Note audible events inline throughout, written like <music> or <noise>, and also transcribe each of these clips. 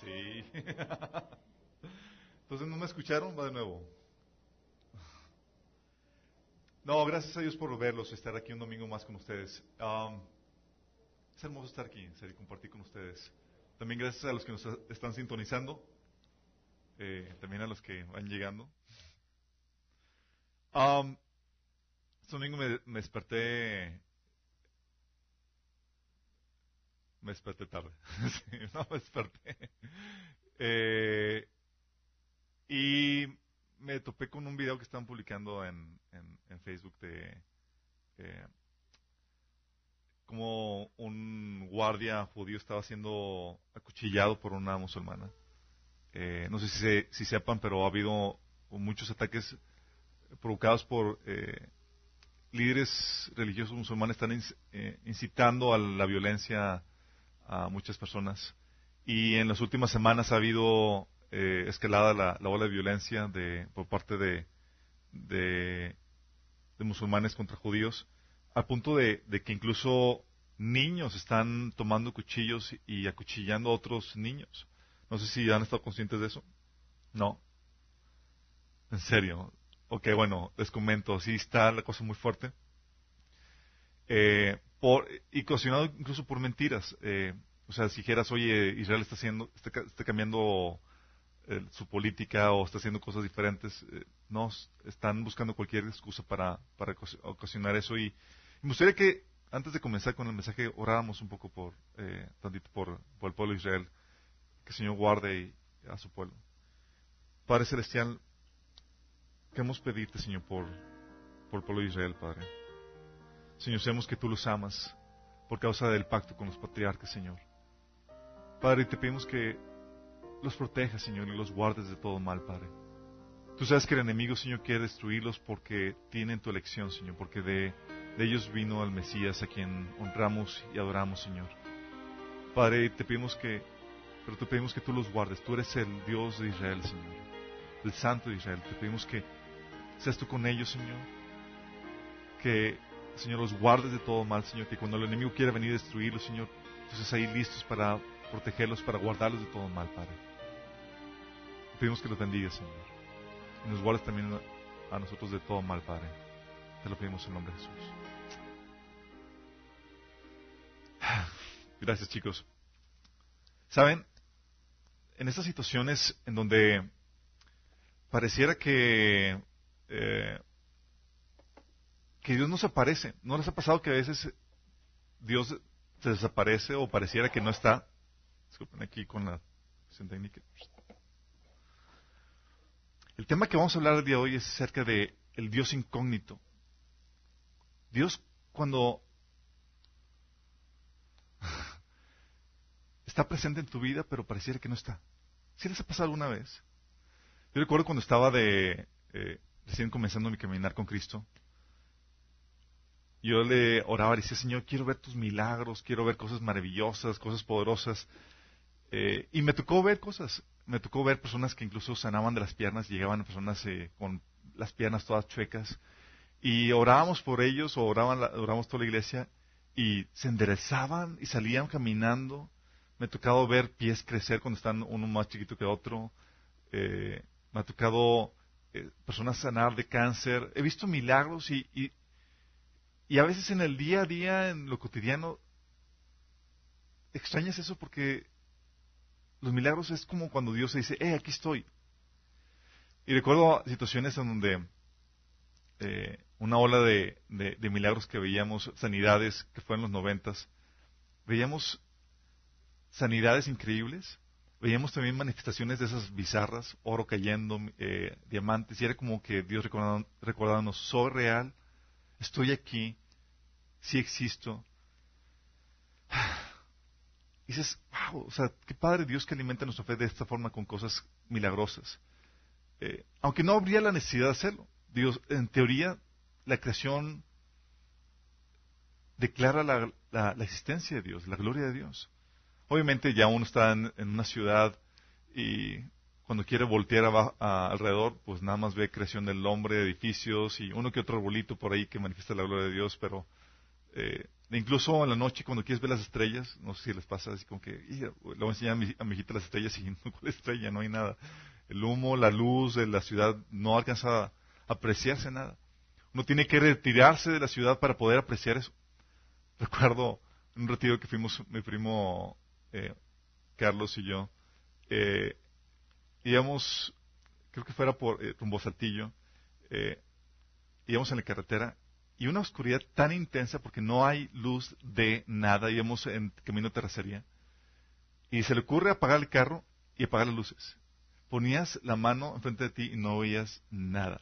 sí. <laughs> Entonces, ¿no me escucharon? Va de nuevo. No, gracias a Dios por verlos, estar aquí un domingo más con ustedes. Um, es hermoso estar aquí, y compartir con ustedes. También gracias a los que nos están sintonizando, eh, también a los que van llegando. Um, este domingo me desperté me desperté tarde. <laughs> no me desperté. Eh, y me topé con un video que estaban publicando en, en, Facebook de eh, como un guardia judío estaba siendo acuchillado por una musulmana. Eh, no sé si, si sepan, pero ha habido muchos ataques provocados por eh, líderes religiosos musulmanes están eh, incitando a la violencia a muchas personas. Y en las últimas semanas ha habido eh, escalada la, ola de violencia de, por parte de, de, musulmanes contra judíos, al punto de, que incluso niños están tomando cuchillos y acuchillando a otros niños. No sé si han estado conscientes de eso. No. En serio. Ok, bueno, les comento, sí está la cosa muy fuerte. Eh, por, y cocinado incluso por mentiras. Eh, o sea, si dijeras, oye, Israel está haciendo, está, cambiando eh, su política o está haciendo cosas diferentes, eh, no, están buscando cualquier excusa para, para ocasionar eso. Y, me gustaría que, antes de comenzar con el mensaje, oráramos un poco por, eh, tantito por, por, el pueblo de Israel, que el Señor guarde a su pueblo. Padre Celestial, queremos pedirte, Señor, por, por el pueblo de Israel, Padre. Señor, sabemos que tú los amas por causa del pacto con los patriarcas, Señor. Padre, te pedimos que los protejas, Señor, y los guardes de todo mal, Padre. Tú sabes que el enemigo, Señor, quiere destruirlos porque tienen tu elección, Señor, porque de, ellos vino el Mesías a quien honramos y adoramos, Señor. Padre, te pedimos que, pero te pedimos que tú los guardes. Tú eres el Dios de Israel, Señor, el Santo de Israel. Te pedimos que seas tú con ellos, Señor, que Señor, los guardes de todo mal, Señor, que cuando el enemigo quiera venir a destruirlos, Señor, entonces ahí listos para protegerlos, para guardarlos de todo mal, Padre. pedimos que los bendiga, Señor. Y nos guardes también a nosotros de todo mal, Padre. Te lo pedimos en nombre de Jesús. <sighs> Gracias, chicos. Saben, en estas situaciones en donde pareciera que eh, que Dios no se aparece. ¿No les ha pasado que a veces Dios se desaparece o pareciera que no está? Disculpen aquí con la técnica. El tema que vamos a hablar el día de hoy es acerca de el Dios incógnito. Dios cuando <laughs> está presente en tu vida, pero pareciera que no está. ¿Sí les ha pasado alguna vez? Yo recuerdo cuando estaba de eh, recién comenzando mi caminar con Cristo, yo le oraba y decía, Señor, quiero ver tus milagros, quiero ver cosas maravillosas, cosas poderosas. Eh, y me tocó ver cosas. Me tocó ver personas que incluso sanaban de las piernas, llegaban personas eh, con las piernas todas chuecas. Y orábamos por ellos, o oraban, orábamos toda la iglesia, y se enderezaban y salían caminando. Me ha tocado ver pies crecer cuando están uno más chiquito que otro. Eh, me ha tocado personas sanar de cáncer. He visto milagros y, y a veces en el día a día, en lo cotidiano, extrañas eso porque los milagros es como cuando Dios se dice, eh, aquí estoy. Y recuerdo situaciones en donde eh, una ola de, de, milagros que veíamos, sanidades que fue en los noventas, veíamos sanidades increíbles, veíamos también manifestaciones de esas bizarras, oro cayendo, eh, diamantes, y era como que Dios recordándonos, soy real, estoy aquí, sí existo. Y <sighs> dices, wow, o sea, qué padre Dios que alimenta nuestra fe de esta forma con cosas milagrosas. Eh, aunque no habría la necesidad de hacerlo. Dios, en teoría, la creación declara la, la, existencia de Dios, la gloria de Dios. Obviamente ya uno está en, una ciudad y cuando quiere voltear alrededor, pues nada más ve creación del hombre, edificios y uno que otro arbolito por ahí que manifiesta la gloria de Dios, pero eh, incluso en la noche cuando quieres ver las estrellas, no sé si les pasa así como que, le voy a enseñar a mi, a mi hijita las estrellas y <laughs> no, ¿cuál estrella? No hay nada. El humo, la luz de la ciudad no alcanza a apreciarse nada. Uno tiene que retirarse de la ciudad para poder apreciar eso. <laughs> Recuerdo un retiro que fuimos mi primo eh, Carlos y yo. Eh, íbamos, creo que fuera por eh, rumbo Saltillo, eh, íbamos en la carretera y una oscuridad tan intensa porque no hay luz de nada, íbamos en camino de terracería. Y se le ocurre apagar el carro y apagar las luces. Ponías la mano enfrente de ti y no veías nada.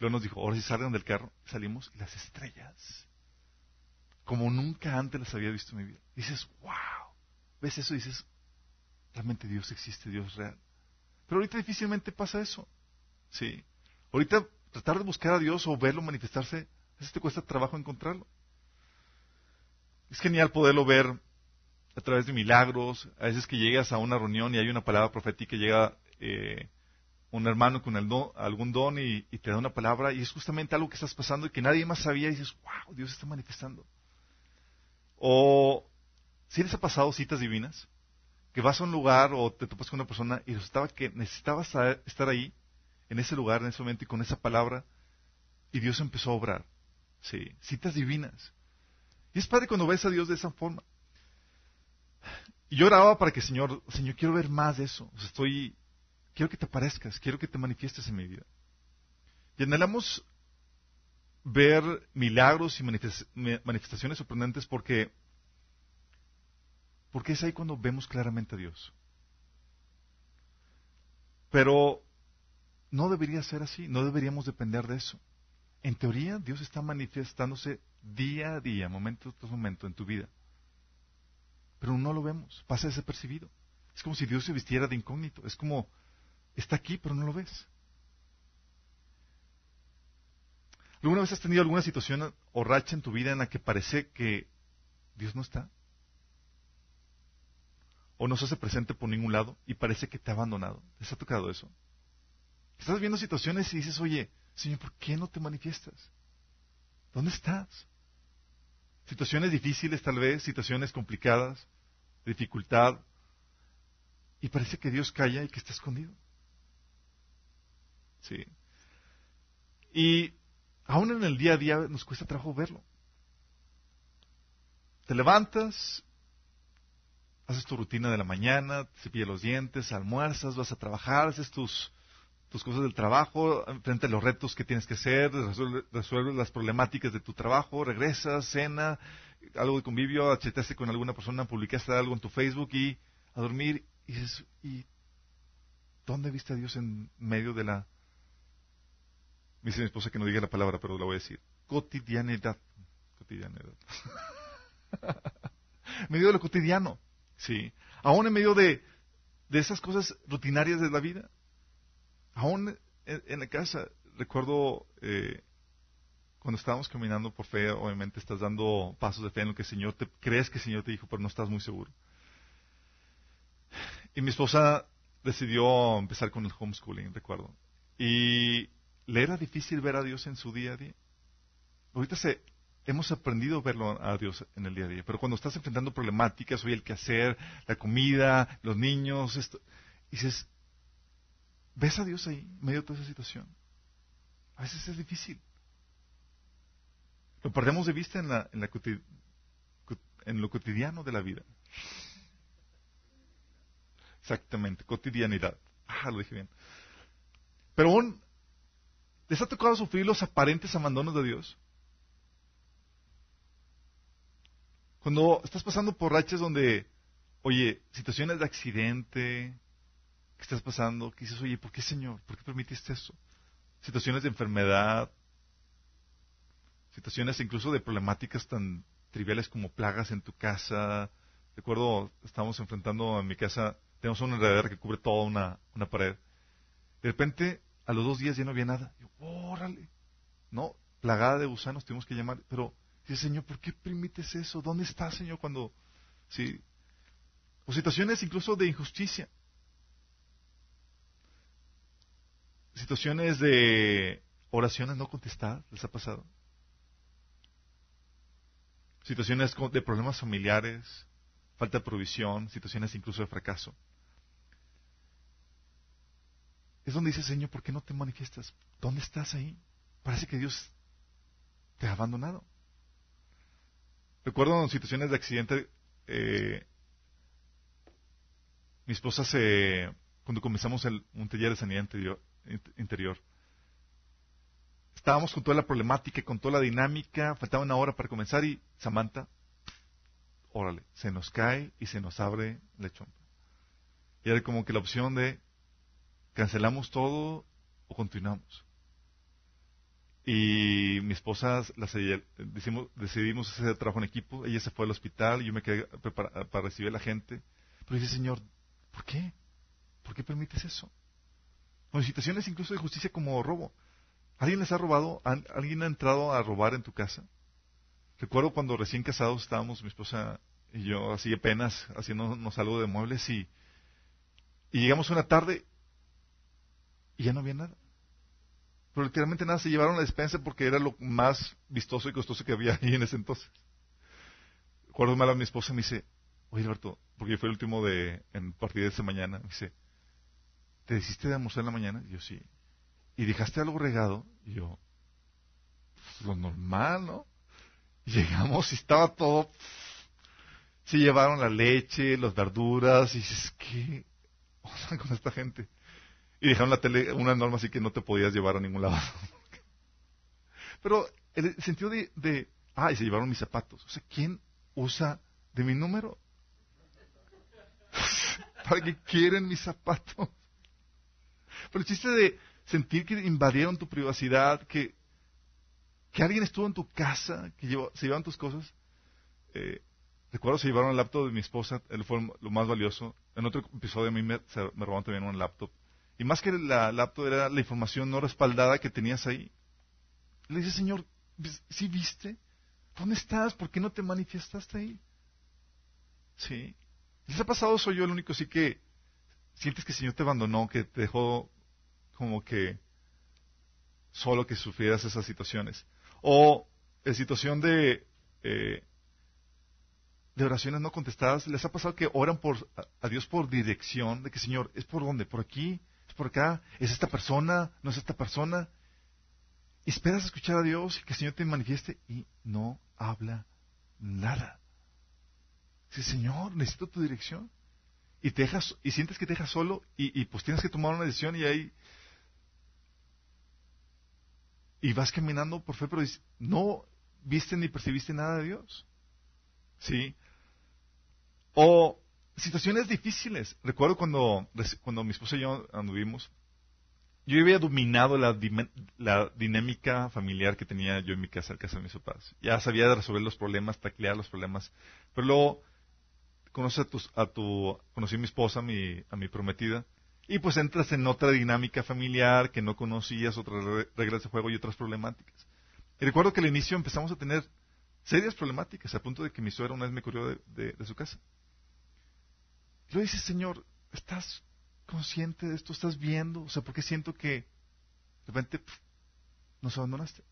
Luego nos dijo, ahora si salgan del carro, salimos y las estrellas. Como nunca antes las había visto en mi vida. dices, wow. ¿Ves eso? Y dices, realmente Dios existe, Dios real. Pero ahorita difícilmente pasa eso. Sí. Ahorita tratar de buscar a Dios o verlo manifestarse, a veces te cuesta trabajo encontrarlo. Es genial poderlo ver a través de milagros, a veces que llegas a una reunión y hay una palabra profética llega eh, un hermano con algún don y, te da una palabra y es justamente algo que estás pasando y que nadie más sabía y dices, wow, Dios está manifestando. O si les ha pasado citas divinas, que vas a un lugar o te topas con una persona y resultaba que necesitabas estar ahí, en ese lugar, en ese momento y con esa palabra, y Dios empezó a obrar. Sí, citas divinas. Y es padre cuando ves a Dios de esa forma. Y yo oraba para que, Señor, Señor, quiero ver más de eso. estoy, quiero que te aparezcas, quiero que te manifiestes en mi vida. Y anhelamos ver milagros y manifestaciones sorprendentes porque, porque es ahí cuando vemos claramente a Dios. Pero no debería ser así, no deberíamos depender de eso. En teoría, Dios está manifestándose día a día, momento tras momento en tu vida. Pero no lo vemos, pasa desapercibido. Es como si Dios se vistiera de incógnito. Es como, está aquí, pero no lo ves. ¿Alguna vez has tenido alguna situación o racha en tu vida en la que parece que Dios no está? ¿O no se hace presente por ningún lado y parece que te ha abandonado? ¿Les ha tocado eso? Estás viendo situaciones y dices, oye, Señor, ¿por qué no te manifiestas? ¿Dónde estás? Situaciones difíciles tal vez, situaciones complicadas, dificultad, y parece que Dios calla y que está escondido. Sí. Y aún en el día a día nos cuesta trabajo verlo. Te levantas, haces tu rutina de la mañana, cepillas los dientes, almuerzas, vas a trabajar, haces tus tus cosas del trabajo, frente a los retos que tienes que hacer, resuelves, las problemáticas de tu trabajo, regresas, cena, algo de convivio, achetaste con alguna persona, publicaste algo en tu Facebook y a dormir y dices, ¿y dónde viste a Dios en medio de la... Dice mi esposa que no diga la palabra, pero la voy a decir. Cotidianidad. Cotidianidad. <laughs> medio de lo cotidiano. Sí. Aún en medio de, de esas cosas rutinarias de la vida. Aún en, la casa, recuerdo eh, cuando estábamos caminando por fe, obviamente estás dando pasos de fe en lo que el Señor te crees que el Señor te dijo, pero no estás muy seguro. Y mi esposa decidió empezar con el homeschooling, recuerdo. Y le era difícil ver a Dios en su día a día. Ahorita se, hemos aprendido a verlo a Dios en el día a día, pero cuando estás enfrentando problemáticas, oye, el quehacer, la comida, los niños, esto, dices, ¿Ves a Dios ahí, en medio de toda esa situación? A veces es difícil. Lo perdemos de vista en, la, en, lo cotidiano de la vida. Exactamente, cotidianidad. Ah, lo dije bien. Pero aún, ¿les ha tocado sufrir los aparentes abandonos de Dios? Cuando estás pasando por rachas donde, oye, situaciones de accidente, ¿Qué estás pasando? ¿Qué dices, oye, ¿por qué Señor? ¿Por qué permitiste eso? Situaciones de enfermedad, situaciones incluso de problemáticas tan triviales como plagas en tu casa. Recuerdo, estábamos enfrentando en mi casa, tenemos una enredadera que cubre toda una, una pared. De repente, a los dos días ya no había nada. Yo, órale. No, plagada de gusanos, tuvimos que llamar. Pero, dice, Señor, ¿por qué permites eso? ¿Dónde estás, Señor, cuando... Sí. O situaciones incluso de injusticia. situaciones de oraciones no contestadas, ¿les ha pasado? situaciones de problemas familiares, falta de provisión, situaciones incluso de fracaso. Es donde dice, Señor, ¿por qué no te manifiestas? ¿Dónde estás ahí? Parece que Dios te ha abandonado. Recuerdo situaciones de accidente, eh, mi esposa se, cuando comenzamos el, un taller de sanidad interior, interior, estábamos con toda la problemática, con toda la dinámica, faltaba una hora para comenzar y Samantha, órale, se nos cae y se nos abre la chompa. Y era como que la opción de cancelamos todo o continuamos. Y mi esposa decidimos, hacer trabajo en equipo, ella se fue al hospital, y yo me quedé para, para recibir a la gente. Pero dice, Señor, ¿por qué? ¿Por qué permites eso? Con situaciones incluso de justicia como robo. ¿Alguien les ha robado? ¿Alguien ha entrado a robar en tu casa? Recuerdo cuando recién casados estábamos, mi esposa y yo, así apenas haciéndonos algo de muebles y, y llegamos una tarde y ya no había nada. Pero literalmente nada, se llevaron la despensa porque era lo más vistoso y costoso que había <laughs> ahí en ese entonces. Recuerdo mal a mi esposa me dice, oye Alberto, porque yo fui el último de, en partir de esa mañana, me dice, ¿te hiciste de almorzar en la mañana? Y yo sí y dejaste algo regado. Y yo, pues, lo normal, ¿no? Y llegamos y estaba todo. Se llevaron la leche, las verduras, y dices, ¿qué <laughs> onda con esta gente? Y dejaron la tele, una norma así que no te podías llevar a ningún lado. <laughs> Pero el sentido de, de, ah, y se llevaron mis zapatos. O sea, ¿quién usa de mi número? <laughs> ¿Para qué quieren mis zapatos? Pero el chiste de, sentir que invadieron tu privacidad, que, que alguien estuvo en tu casa, que se llevaron tus cosas. Eh, recuerdo se llevaron el laptop de mi esposa, él fue lo más valioso. En otro episodio a mí me robaron también un laptop. Y más que la laptop era la información no respaldada que tenías ahí. Le dice, Señor, ¿sí viste? ¿Dónde estás? ¿Por qué no te manifiestaste ahí? Sí. ¿Les ha pasado? Soy yo el único sí que sientes que el Señor te abandonó, que te dejó como que solo que sufrieras esas situaciones. O en situación de, eh, de oraciones no contestadas, ¿les ha pasado que oran por, a Dios por dirección? De que, Señor, ¿es por dónde? ¿Por aquí? ¿Es por acá? ¿Es esta persona? ¿No es esta persona? Esperas escuchar a Dios y que el Señor te manifieste y no habla nada. Dice, Señor, necesito tu dirección. Y te dejas, y sientes que te dejas solo y, pues tienes que tomar una decisión y ahí y vas caminando por fe, pero no viste ni percibiste nada de Dios. ¿Sí? O situaciones difíciles. Recuerdo cuando, cuando mi esposa y yo anduvimos, yo había dominado la, dinámica familiar que tenía yo en mi casa, en casa de mis papás. Ya sabía resolver los problemas, taclear los problemas. Pero luego conocí a, a tu, conocí a mi esposa, mi, a mi prometida, y pues entras en otra dinámica familiar que no conocías, otras reglas de juego y otras problemáticas. Y recuerdo que al inicio empezamos a tener serias problemáticas, a punto de que mi suegra una vez me corrió de, su casa. Y luego dices, Señor, ¿estás consciente de esto? ¿Estás viendo? O sea, ¿por qué siento que de repente nos abandonaste?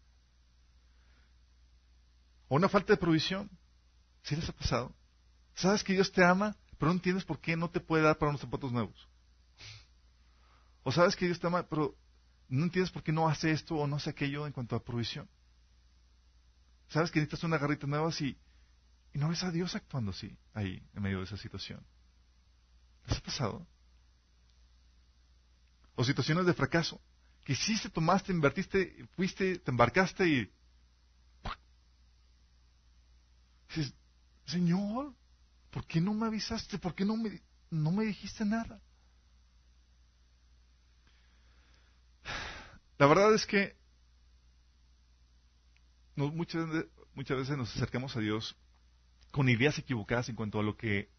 O una falta de provisión. ¿Sí les ha pasado? Sabes que Dios te ama, pero no entiendes por qué no te puede dar para unos zapatos nuevos. O sabes que Dios está mal, pero no entiendes por qué no hace esto o no hace aquello en cuanto a provisión. Sabes que necesitas una garrita nueva y no ves a Dios actuando así, ahí, en medio de esa situación. ¿Les ha pasado? O situaciones de fracaso. Que hiciste, tomaste, invertiste, fuiste, te embarcaste y... Dices, Señor, ¿por qué no me avisaste? ¿Por qué no me, no me dijiste nada? La verdad es que muchas, muchas veces nos acercamos a Dios con ideas equivocadas en cuanto a lo que,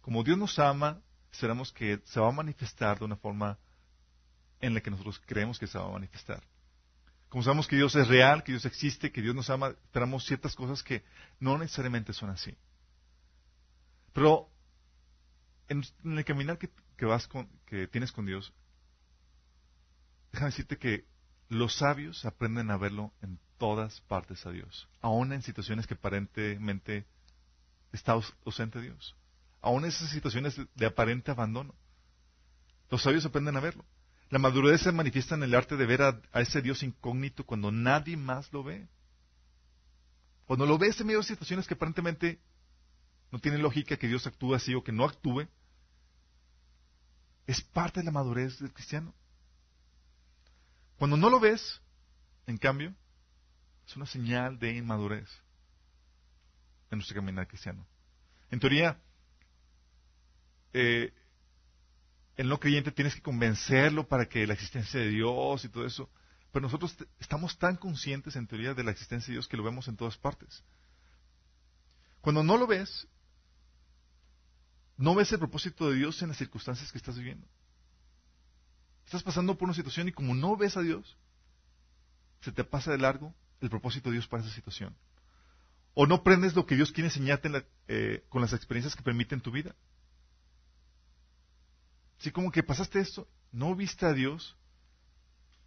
como Dios nos ama, esperamos que se va a manifestar de una forma en la que nosotros creemos que se va a manifestar. Como sabemos que Dios es real, que Dios existe, que Dios nos ama, esperamos ciertas cosas que no necesariamente son así. Pero en, el caminar que, vas con, que tienes con Dios, déjame decirte que los sabios aprenden a verlo en todas partes a Dios, aún en situaciones que aparentemente está ausente Dios, aún en esas situaciones de aparente abandono. Los sabios aprenden a verlo. La madurez se manifiesta en el arte de ver a, ese Dios incógnito cuando nadie más lo ve. Cuando lo ves en medio de situaciones que aparentemente no tienen lógica que Dios actúe así o que no actúe, es parte de la madurez del cristiano. Cuando no lo ves, en cambio, es una señal de inmadurez en nuestro caminar cristiano. En teoría, eh, el no creyente tienes que convencerlo para que la existencia de Dios y todo eso. Pero nosotros estamos tan conscientes en teoría de la existencia de Dios que lo vemos en todas partes. Cuando no lo ves, no ves el propósito de Dios en las circunstancias que estás viviendo. Estás pasando por una situación y como no ves a Dios, se te pasa de largo el propósito de Dios para esa situación. O no prendes lo que Dios quiere enseñarte eh, con las experiencias que permiten tu vida. Si como que pasaste esto, no viste a Dios,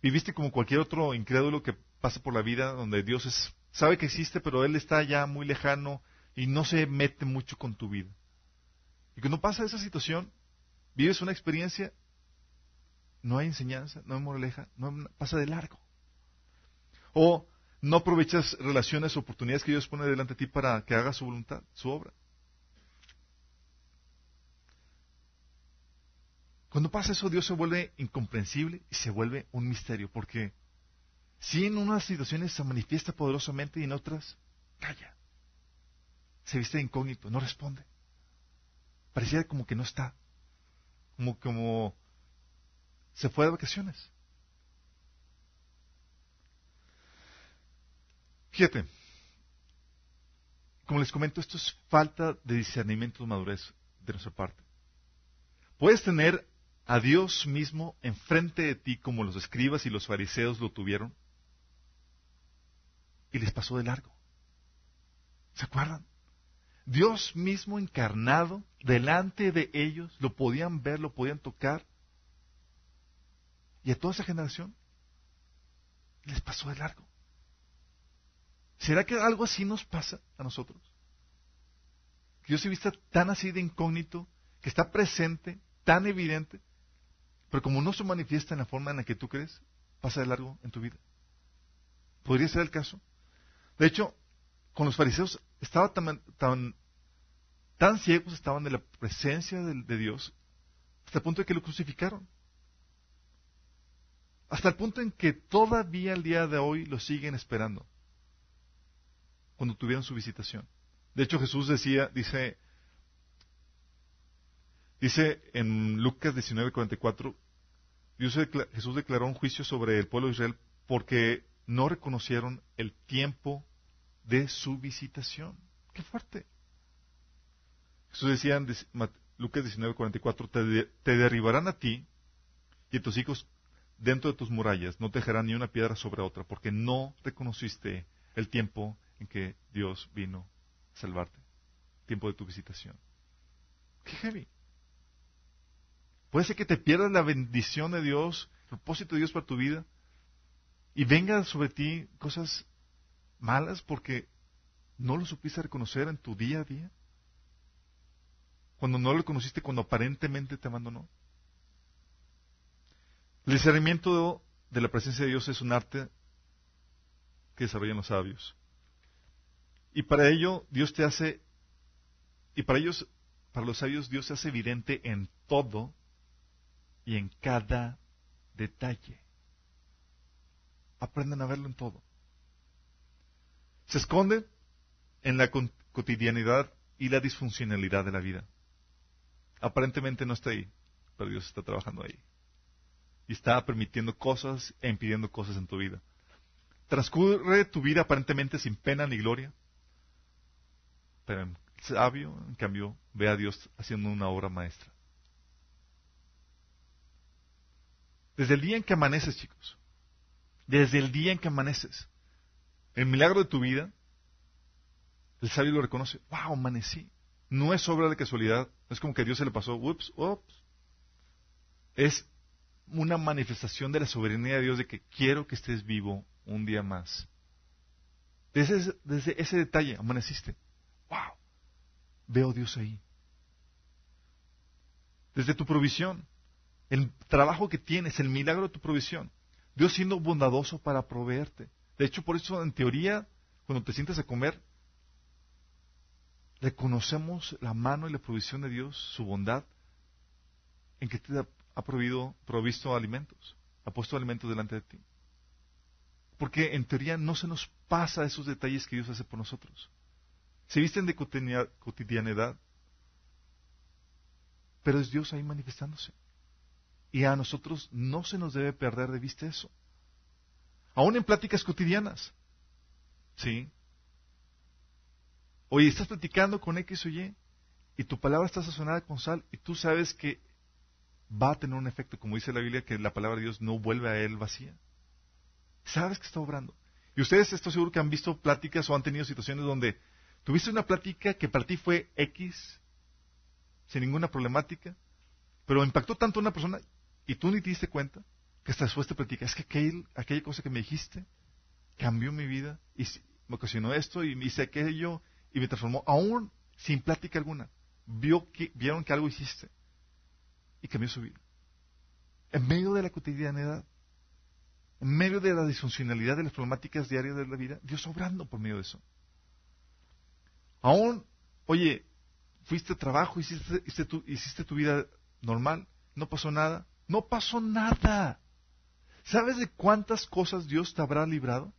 viviste como cualquier otro incrédulo que pasa por la vida donde Dios es, sabe que existe, pero Él está ya muy lejano y no se mete mucho con tu vida. Y cuando pasa esa situación, vives una experiencia, no hay enseñanza, no hay moraleja, no pasa de largo. O no aprovechas relaciones oportunidades que Dios pone delante de ti para que haga su voluntad, su obra. Cuando pasa eso, Dios se vuelve incomprensible y se vuelve un misterio, porque si en unas situaciones se manifiesta poderosamente y en otras calla, se viste incógnito, no responde. Parecía como que no está, como, como se fue de vacaciones. Fíjate, como les comento, esto es falta de discernimiento de madurez de nuestra parte. Puedes tener a Dios mismo enfrente de ti como los escribas y los fariseos lo tuvieron y les pasó de largo. ¿Se acuerdan? Dios mismo encarnado delante de ellos, lo podían ver, lo podían tocar. Y a toda esa generación les pasó de largo. ¿Será que algo así nos pasa a nosotros? Que Dios se vista tan así de incógnito, que está presente, tan evidente, pero como no se manifiesta en la forma en la que tú crees, pasa de largo en tu vida. ¿Podría ser el caso? De hecho, con los fariseos estaba tan, tan, ciegos estaban de la presencia de, de Dios hasta el punto de que lo crucificaron. Hasta el punto en que todavía el día de hoy lo siguen esperando cuando tuvieron su visitación. De hecho, Jesús decía, dice, Dice en Lucas 19:44, Jesús declaró un juicio sobre el pueblo de Israel porque no reconocieron el tiempo de su visitación. ¡Qué fuerte! Jesús decía en Lucas 19:44, te, te derribarán a ti y a tus hijos dentro de tus murallas, no te dejarán ni una piedra sobre otra, porque no reconociste el tiempo en que Dios vino a salvarte, tiempo de tu visitación. ¡Qué heavy! Puede ser que te pierdas la bendición de Dios, el propósito de Dios para tu vida, y vengan sobre ti cosas malas porque no lo supiste reconocer en tu día a día. Cuando no lo conociste, cuando aparentemente te abandonó. El discernimiento de la presencia de Dios es un arte que desarrollan los sabios. Y para ello Dios te hace, y para ellos, para los sabios Dios se hace evidente en todo y en cada detalle. Aprenden a verlo en todo. Se esconde en la cotidianidad y la disfuncionalidad de la vida. Aparentemente no está ahí, pero Dios está trabajando ahí. Y está permitiendo cosas e impidiendo cosas en tu vida. Transcurre tu vida aparentemente sin pena ni gloria, pero el sabio, en cambio, ve a Dios haciendo una obra maestra. Desde el día en que amaneces, chicos. Desde el día en que amaneces. El milagro de tu vida, el sabio lo reconoce. ¡Wow! Amanecí. No es obra de casualidad. Es como que a Dios se le pasó. Ups, ups. Es una manifestación de la soberanía de Dios de que quiero que estés vivo un día más. Desde, desde ese detalle amaneciste. ¡Wow! Veo a Dios ahí. Desde tu provisión, el trabajo que tienes, el milagro de tu provisión. Dios siendo bondadoso para proveerte. De hecho, por eso, en teoría, cuando te sientes a comer, reconocemos la mano y la provisión de Dios, su bondad, en que te ha provisto, provisto alimentos, ha puesto alimentos delante de ti. Porque en teoría no se nos pasa esos detalles que Dios hace por nosotros. Se visten de cotidianidad, pero es Dios ahí manifestándose. Y a nosotros no se nos debe perder de vista eso. Aún en pláticas cotidianas. ¿Sí? Oye, estás platicando con X o Y y tu palabra está sazonada con sal y tú sabes que va a tener un efecto, como dice la Biblia, que la palabra de Dios no vuelve a él vacía. Sabes que está obrando. Y ustedes estoy seguro que han visto pláticas o han tenido situaciones donde tuviste una plática que para ti fue X, sin ninguna problemática, pero impactó tanto a una persona y tú ni te diste cuenta que hasta después te platica, es que aquella cosa que me dijiste cambió mi vida y me ocasionó esto y me hice aquello y me transformó, aún sin plática alguna. Vio que, vieron que algo hiciste y cambió su vida. En medio de la cotidianidad, en medio de la disfuncionalidad de las problemáticas diarias de la vida, Dios obrando por medio de eso. Aún, oye, fuiste a trabajo, hiciste, hiciste, tu, hiciste tu vida normal, no pasó nada. No pasó nada. ¿Sabes de cuántas cosas Dios te habrá librado?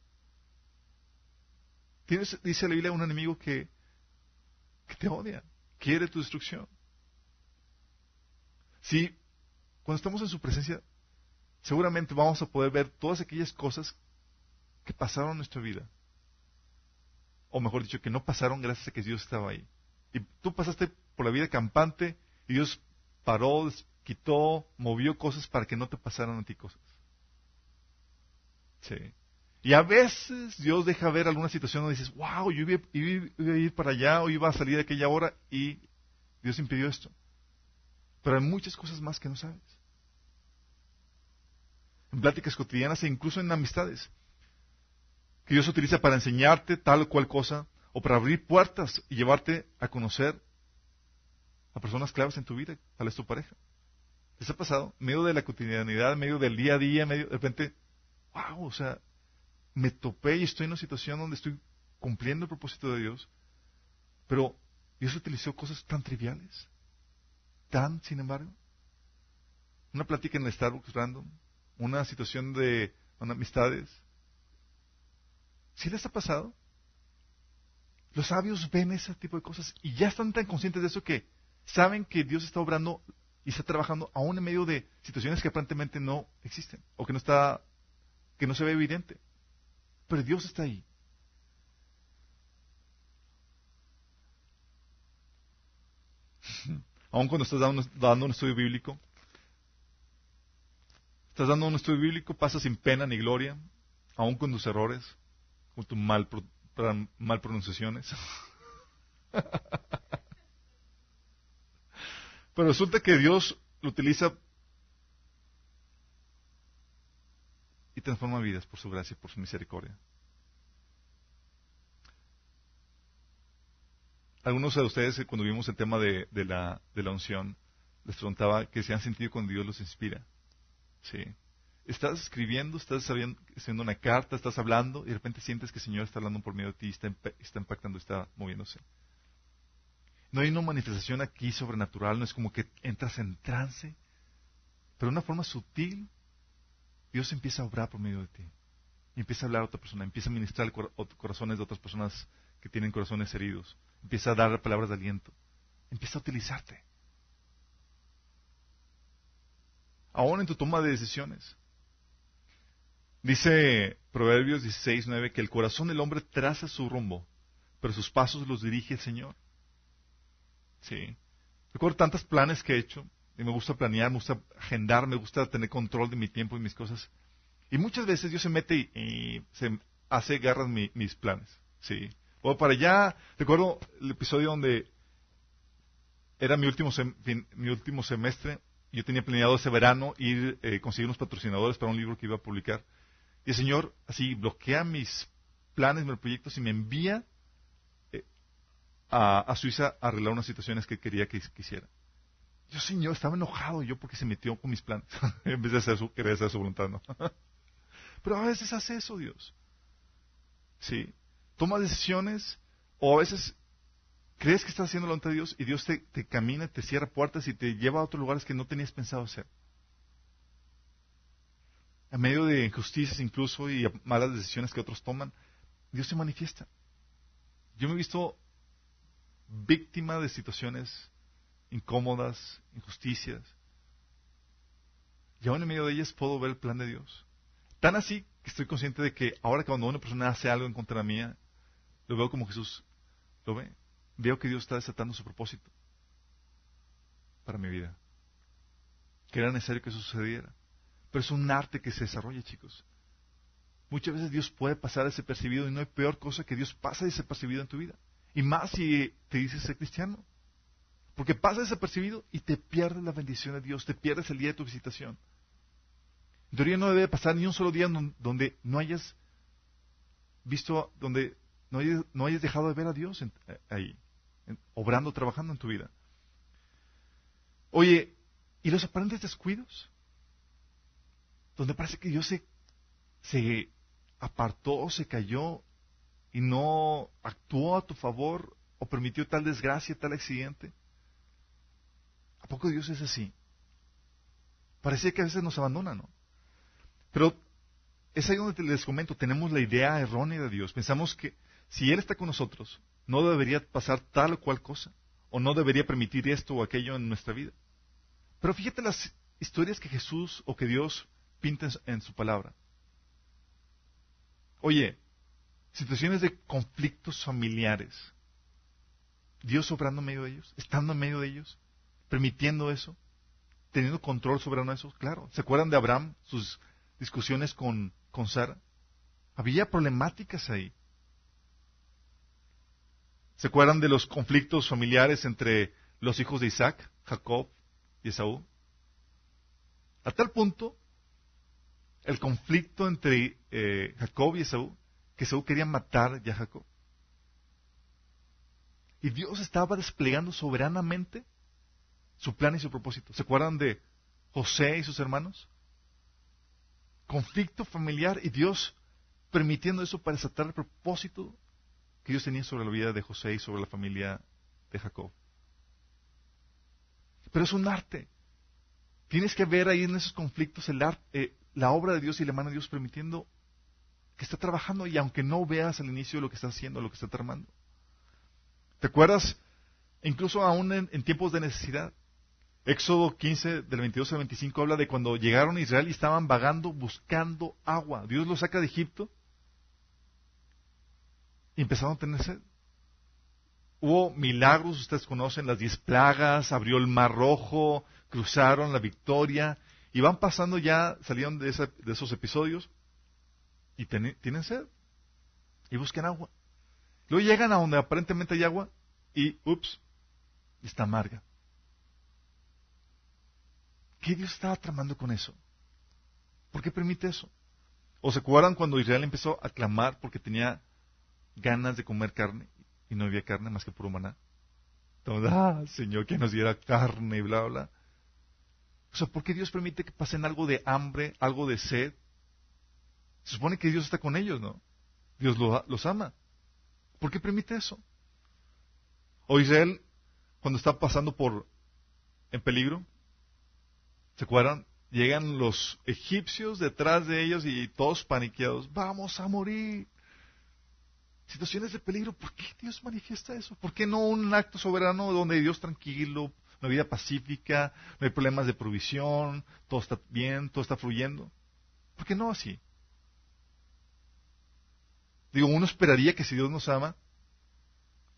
Tienes, dice la Biblia, un enemigo que, que te odia, quiere tu destrucción. Si cuando estamos en su presencia, seguramente vamos a poder ver todas aquellas cosas que pasaron en nuestra vida. O mejor dicho, que no pasaron gracias a que Dios estaba ahí. Y tú pasaste por la vida campante y Dios paró, quitó, movió cosas para que no te pasaran a ti cosas. Sí. Y a veces Dios deja ver alguna situación donde dices, wow, yo iba, a ir para allá o iba a salir de aquella hora y Dios impidió esto. Pero hay muchas cosas más que no sabes. En pláticas cotidianas e incluso en amistades. Que Dios utiliza para enseñarte tal o cual cosa o para abrir puertas y llevarte a conocer a personas claves en tu vida, tal es tu pareja. ¿Les ha pasado? En medio de la cotidianidad, medio del día a día, medio, de repente, wow, o sea, me topé y estoy en una situación donde estoy cumpliendo el propósito de Dios, pero Dios utilizó cosas tan triviales, tan, sin embargo, una plática en el Starbucks random, una situación de amistades. ¿Sí les ha pasado? Los sabios ven ese tipo de cosas y ya están tan conscientes de eso que saben que Dios está obrando y está trabajando aún en medio de situaciones que aparentemente no existen o que no está, que no se ve evidente. Pero Dios está ahí. <laughs> Aún cuando estás dando, dando, un estudio bíblico, estás dando un estudio bíblico, pasa sin pena ni gloria, aún con tus errores, con tus mal, mal pronunciaciones. <laughs> Pero resulta que Dios lo utiliza y transforma vidas por su gracia y por su misericordia. Algunos de ustedes, eh, cuando vimos el tema de, la, unción, les preguntaba que se han sentido cuando Dios los inspira. ¿Sí? Estás escribiendo, estás haciendo una carta, estás hablando y de repente sientes que el Señor está hablando por medio de ti, está impactando, está moviéndose. No hay una manifestación aquí sobrenatural, no es como que entras en trance, pero de una forma sutil, Dios empieza a obrar por medio de ti. Empieza a hablar a otra persona, empieza a ministrar corazones de otras personas que tienen corazones heridos, empieza a dar palabras de aliento, empieza a utilizarte. Aún en tu toma de decisiones. Dice Proverbios 16, 9 que el corazón del hombre traza su rumbo, pero sus pasos los dirige el Señor. Sí. Recuerdo tantos planes que he hecho. Y me gusta planear, me gusta agendar, me gusta tener control de mi tiempo y mis cosas. Y muchas veces Dios se mete y, se hace garras mis planes. Sí. Voy para allá. Recuerdo el episodio donde era mi último, mi último semestre. Yo tenía planeado ese verano ir eh, conseguir unos patrocinadores para un libro que iba a publicar. Y el Señor así bloquea mis planes, mis proyectos y me envía a, Suiza a arreglar unas situaciones que quería que, hiciera. Yo, Señor, estaba enojado yo porque se metió con mis planes, <laughs> en vez de hacer su, querer hacer su voluntad, ¿no? <laughs> Pero a veces hace eso Dios. ¿Sí? Toma decisiones o a veces crees que estás haciendo la voluntad de Dios y Dios te, te camina, te cierra puertas y te lleva a otros lugares que no tenías pensado hacer. En medio de injusticias incluso y malas decisiones que otros toman, Dios se manifiesta. Yo me he visto víctima de situaciones incómodas, injusticias, y aún en medio de ellas puedo ver el plan de Dios. Tan así que estoy consciente de que ahora cuando una persona hace algo en contra mía, lo veo como Jesús lo ve. Veo que Dios está desatando su propósito para mi vida. Que era necesario que eso sucediera. Pero es un arte que se desarrolla, chicos. Muchas veces Dios puede pasar desapercibido y no hay peor cosa que Dios pasa desapercibido en tu vida. Y más si te dices ser cristiano. Porque pasa desapercibido y te pierdes la bendición de Dios, te pierdes el día de tu visitación. En teoría no debe pasar ni un solo día donde no hayas visto, donde no hayas, dejado de ver a Dios eh, ahí, obrando, trabajando en tu vida. Oye, ¿y los aparentes descuidos? Donde parece que Dios se, se apartó, se cayó y no actuó a tu favor o permitió tal desgracia, tal accidente. ¿A poco Dios es así? Parece que a veces nos abandona, ¿no? Pero es ahí donde les comento, tenemos la idea errónea de Dios. Pensamos que si Él está con nosotros, no debería pasar tal o cual cosa, o no debería permitir esto o aquello en nuestra vida. Pero fíjate las historias que Jesús o que Dios pinta en su palabra. Oye, situaciones de conflictos familiares. Dios obrando en medio de ellos, estando en medio de ellos, permitiendo eso, teniendo control sobre eso, claro. ¿Se acuerdan de Abraham, sus discusiones con, con Sara? Había problemáticas ahí. ¿Se acuerdan de los conflictos familiares entre los hijos de Isaac, Jacob y Esaú? A tal punto, el conflicto entre eh, Jacob y Esaú, que Esaú quería matar ya a Jacob. Y Dios estaba desplegando soberanamente su plan y su propósito. ¿Se acuerdan de José y sus hermanos? Conflicto familiar y Dios permitiendo eso para desatar el propósito que Dios tenía sobre la vida de José y sobre la familia de Jacob. Pero es un arte. Tienes que ver ahí en esos conflictos eh, la obra de Dios y la mano de Dios permitiendo que está trabajando y aunque no veas al inicio lo que está haciendo, lo que está tramando. ¿Te acuerdas? Incluso aún en, tiempos de necesidad. Éxodo 15, del 22 al 25, habla de cuando llegaron a Israel y estaban vagando buscando agua. Dios los saca de Egipto y empezaron a tener sed. Hubo milagros, ustedes conocen las diez plagas, abrió el mar rojo, cruzaron la victoria, y van pasando ya, salieron de, esos episodios, y tienen sed, y buscan agua. Luego llegan a donde aparentemente hay agua, y, ups, está amarga. ¿Qué Dios estaba tramando con eso? ¿Por qué permite eso? ¿O se acuerdan cuando Israel empezó a clamar porque tenía ganas de comer carne y no había carne más que por humana. Entonces, ah, Señor, que nos diera carne y bla, bla. O sea, ¿por qué Dios permite que pasen algo de hambre, algo de sed? Se supone que Dios está con ellos, ¿no? Dios los ama. ¿Por qué permite eso? O Israel, cuando está pasando por en peligro, ¿se acuerdan? Llegan los egipcios detrás de ellos y todos paniqueados, vamos a morir situaciones de peligro, ¿por qué Dios manifiesta eso? ¿Por qué no un acto soberano donde Dios tranquilo, una vida pacífica, no hay problemas de provisión, todo está bien, todo está fluyendo? ¿Por qué no así? Digo, uno esperaría que si Dios nos ama,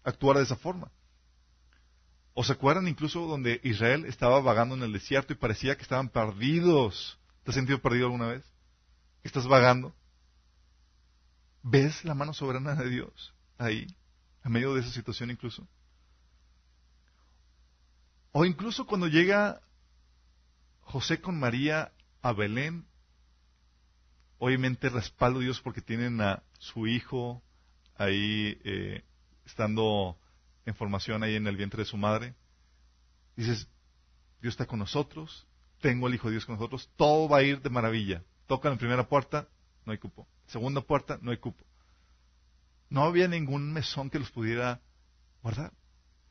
actuara de esa forma. ¿O se acuerdan incluso donde Israel estaba vagando en el desierto y parecía que estaban perdidos? ¿Te has sentido perdido alguna vez? ¿Estás vagando? ¿Ves la mano soberana de Dios ahí, en medio de esa situación incluso? O incluso cuando llega José con María a Belén, obviamente respaldo a Dios porque tienen a su hijo, ahí eh, estando en formación ahí en el vientre de su madre. Dices, Dios está con nosotros, tengo el Hijo de Dios con nosotros, todo va a ir de maravilla. Toca en la primera puerta, no hay cupo. Segunda puerta, no hay cupo. No había ningún mesón que los pudiera guardar.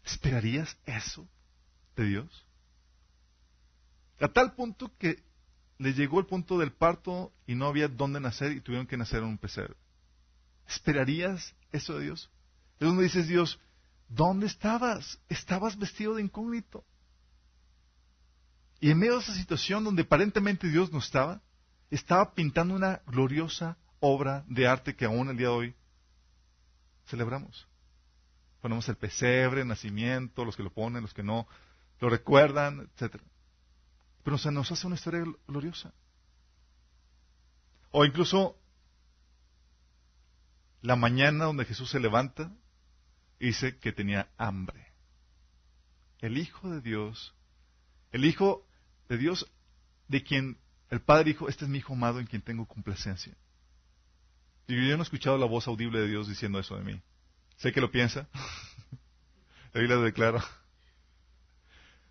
¿Esperarías eso de Dios? A tal punto que le llegó el punto del parto y no había dónde nacer y tuvieron que nacer en un pesebre. ¿Esperarías eso de Dios? Es donde dices Dios, ¿dónde estabas? Estabas vestido de incógnito. Y en medio de esa situación donde aparentemente Dios no estaba, estaba pintando una gloriosa obra de arte que aún el día de hoy celebramos. Ponemos el pesebre, el nacimiento, los que lo ponen, los que no, lo recuerdan, etcétera pero se nos hace una historia gloriosa. O incluso la mañana donde Jesús se levanta y dice que tenía hambre. El Hijo de Dios, el Hijo de Dios de quien el Padre dijo, este es mi Hijo amado en quien tengo complacencia. Y yo no he escuchado la voz audible de Dios diciendo eso de mí. Sé que lo piensa. <laughs> la Biblia lo declara.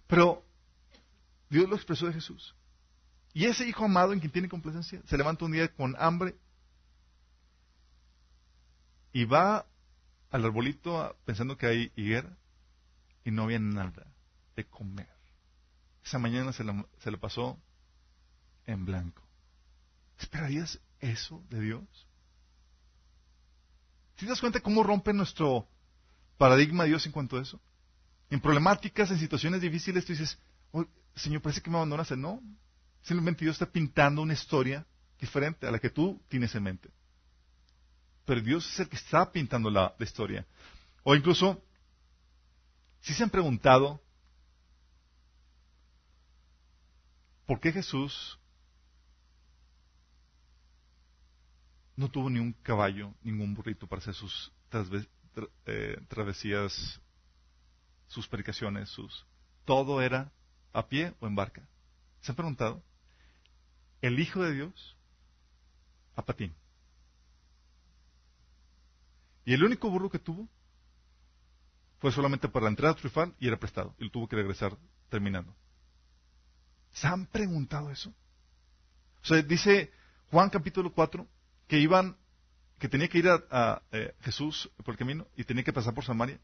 Pero Dios lo expresó de Jesús. Y ese hijo amado en quien tiene complacencia se levanta un día con hambre y va al arbolito pensando que hay higuera y no había nada de comer. Esa mañana se le, se pasó en blanco. ¿Esperarías eso de Dios? ¿Te das cuenta cómo rompe nuestro paradigma de Dios en cuanto a eso? En problemáticas, en situaciones difíciles, tú dices, Señor, parece que me abandonas. No, simplemente Dios está pintando una historia diferente a la que tú tienes en mente. Pero Dios es el que está pintando la, historia. O incluso, si se han preguntado, ¿por qué Jesús no tuvo ni un caballo, ningún burrito para hacer sus eh, travesías, sus predicaciones, sus... Todo era a pie o en barca. ¿Se han preguntado? El Hijo de Dios a patín. Y el único burro que tuvo fue solamente para la entrada triunfal y era prestado. Y lo tuvo que regresar terminando. ¿Se han preguntado eso? O sea, dice Juan capítulo 4 que iban, que tenía que ir a, eh, Jesús por el camino y tenía que pasar por Samaria.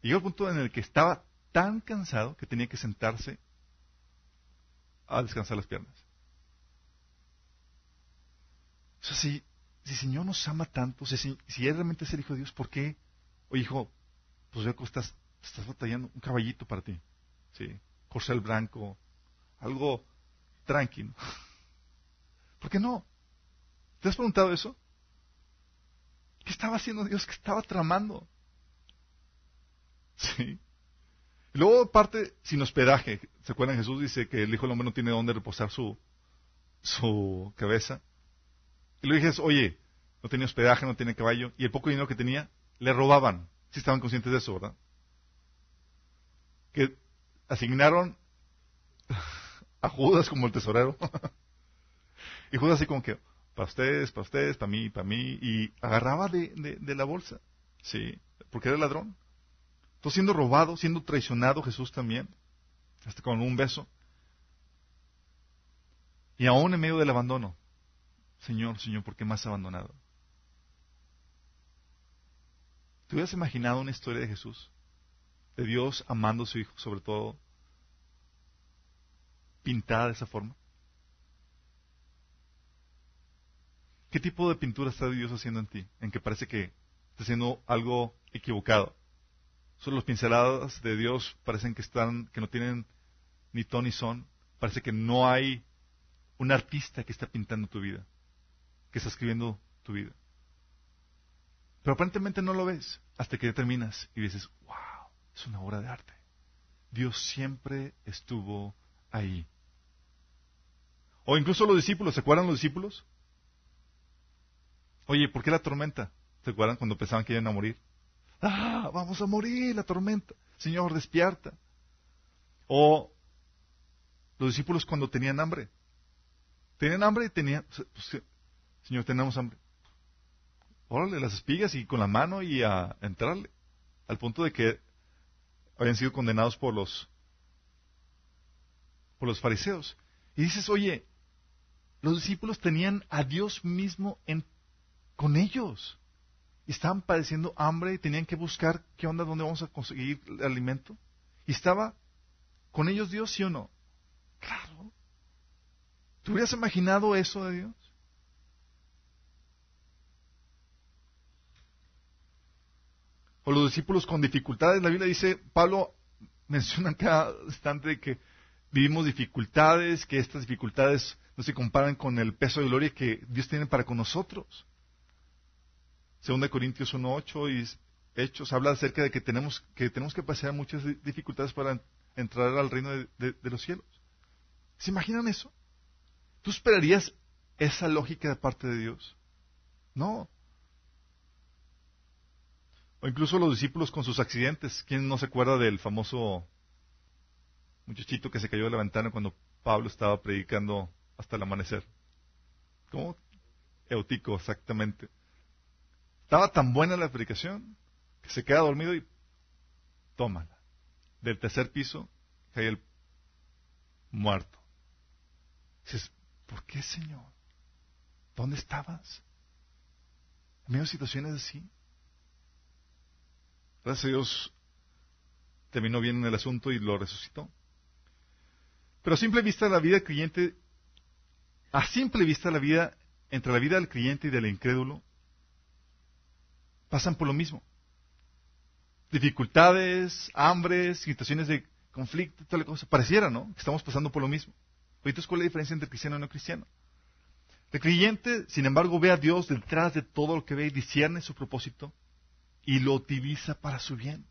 Llegó el punto en el que estaba tan cansado que tenía que sentarse a descansar las piernas. O sea, si, si el Señor nos ama tanto, si, si Él realmente es el Hijo de Dios, ¿por qué? Oye, hijo, pues veo que estás, estás batallando un caballito para ti. ¿sí? Corcel blanco, algo tranquilo. <laughs> ¿Por qué no? ¿Te has preguntado eso? ¿Qué estaba haciendo Dios? ¿Qué estaba tramando? <laughs> ¿Sí? Y luego, aparte, sin hospedaje. ¿Se acuerdan? Jesús dice que el Hijo del Hombre no tiene dónde reposar su, su cabeza. Y le dices, oye, no tenía hospedaje, no tenía caballo, y el poco dinero que tenía, le robaban. Si estaban conscientes de eso, ¿verdad? Que asignaron <laughs> a Judas como el tesorero. <laughs> y Judas así como que, para ustedes, para ustedes, para mí, para mí, y agarraba de, de la bolsa, sí, porque era ladrón. Todo siendo robado, siendo traicionado Jesús también, hasta con un beso. Y aún en medio del abandono, Señor, Señor, ¿por qué has abandonado? ¿Te hubieras imaginado una historia de Jesús? De Dios amando a su Hijo, sobre todo, pintada de esa forma. ¿Qué tipo de pintura está Dios haciendo en ti? En que parece que está haciendo algo equivocado. Son los pinceladas de Dios parecen que están, que no tienen ni ton ni son. Parece que no hay un artista que está pintando tu vida, que está escribiendo tu vida. Pero aparentemente no lo ves hasta que terminas y dices, wow, es una obra de arte. Dios siempre estuvo ahí. O incluso los discípulos, ¿se acuerdan los discípulos? Oye, ¿por qué la tormenta? ¿Se acuerdan cuando pensaban que iban a morir? ¡Ah! Vamos a morir, la tormenta. Señor, despierta. O los discípulos cuando tenían hambre. Tenían hambre y tenían... Pues, Señor, tenemos hambre. órale, las espigas y con la mano y a entrarle. Al punto de que habían sido condenados por los, por los fariseos. Y dices, oye, los discípulos tenían a Dios mismo en, con ellos. Estaban padeciendo hambre y tenían que buscar qué onda, dónde vamos a conseguir el alimento. Y estaba con ellos Dios, sí o no. Claro. ¿Tú hubieras imaginado eso de Dios? O los discípulos con dificultades. La Biblia dice, Pablo menciona cada instante que vivimos dificultades, que estas dificultades no se comparan con el peso de gloria que Dios tiene para con nosotros. Segunda Corintios 1.8 y Hechos habla acerca de que tenemos que, tenemos que pasar muchas dificultades para entrar al reino de, los cielos. ¿Se imaginan eso? ¿Tú esperarías esa lógica de parte de Dios? No. O incluso los discípulos con sus accidentes. ¿Quién no se acuerda del famoso muchachito que se cayó de la ventana cuando Pablo estaba predicando hasta el amanecer? ¿Cómo? Eutico, exactamente. Estaba tan buena la predicación que se queda dormido y tómala. Del tercer piso cae el muerto. Dices, ¿por qué, Señor? ¿Dónde estabas? En medio de situaciones así. Gracias a Dios terminó bien en el asunto y lo resucitó. Pero a simple vista la vida del creyente, a simple vista la vida, entre la vida del creyente y del incrédulo, pasan por lo mismo. Dificultades, hambres, situaciones de conflicto, tal cosa. Pareciera, ¿no? Que estamos pasando por lo mismo. Entonces, ¿cuál es la diferencia entre cristiano y no cristiano? El creyente, sin embargo, ve a Dios detrás de todo lo que ve y discierne su propósito y lo utiliza para su bien.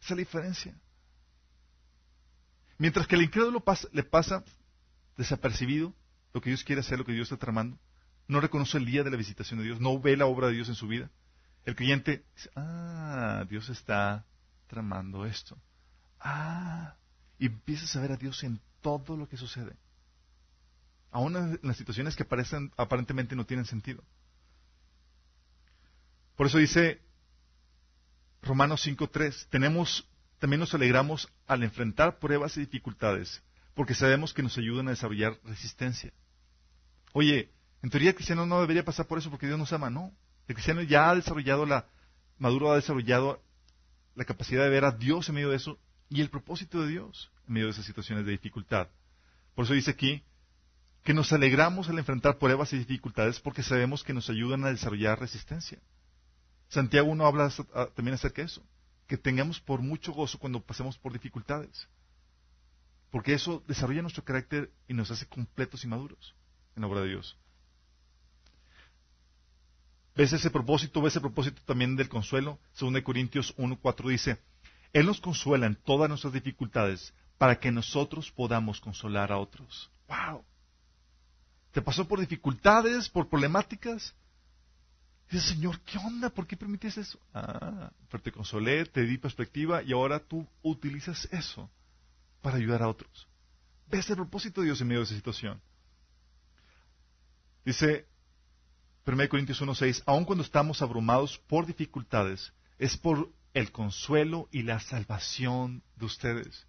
Esa es la diferencia. Mientras que el incrédulo le pasa desapercibido lo que Dios quiere hacer, lo que Dios está tramando, no reconoce el día de la visitación de Dios, no ve la obra de Dios en su vida. El creyente dice, ah, Dios está tramando esto. Ah, y empiezas a ver a Dios en todo lo que sucede. Aún en las situaciones que parecen, aparentemente no tienen sentido. Por eso dice Romanos 5.3, tenemos, también nos alegramos al enfrentar pruebas y dificultades, porque sabemos que nos ayudan a desarrollar resistencia. Oye, en teoría cristiano no debería pasar por eso porque Dios nos ama, no. El cristiano ya ha desarrollado la, maduro ha desarrollado la capacidad de ver a Dios en medio de eso y el propósito de Dios en medio de esas situaciones de dificultad. Por eso dice aquí que nos alegramos al enfrentar pruebas y dificultades porque sabemos que nos ayudan a desarrollar resistencia. Santiago no habla también acerca de eso, que tengamos por mucho gozo cuando pasemos por dificultades, porque eso desarrolla nuestro carácter y nos hace completos y maduros en la obra de Dios. ¿Ves ese propósito? ¿Ves ese propósito también del consuelo? Según de Corintios 1.4 dice, Él nos consuela en todas nuestras dificultades para que nosotros podamos consolar a otros. ¡Wow! ¿Te pasó por dificultades, por problemáticas? Dice, Señor, ¿qué onda? ¿Por qué permites eso? Ah, pero te consolé, te di perspectiva y ahora tú utilizas eso para ayudar a otros. ¿Ves el propósito de Dios en medio de esa situación? Dice 1 Corintios 1.6, aun cuando estamos abrumados por dificultades, es por el consuelo y la salvación de ustedes.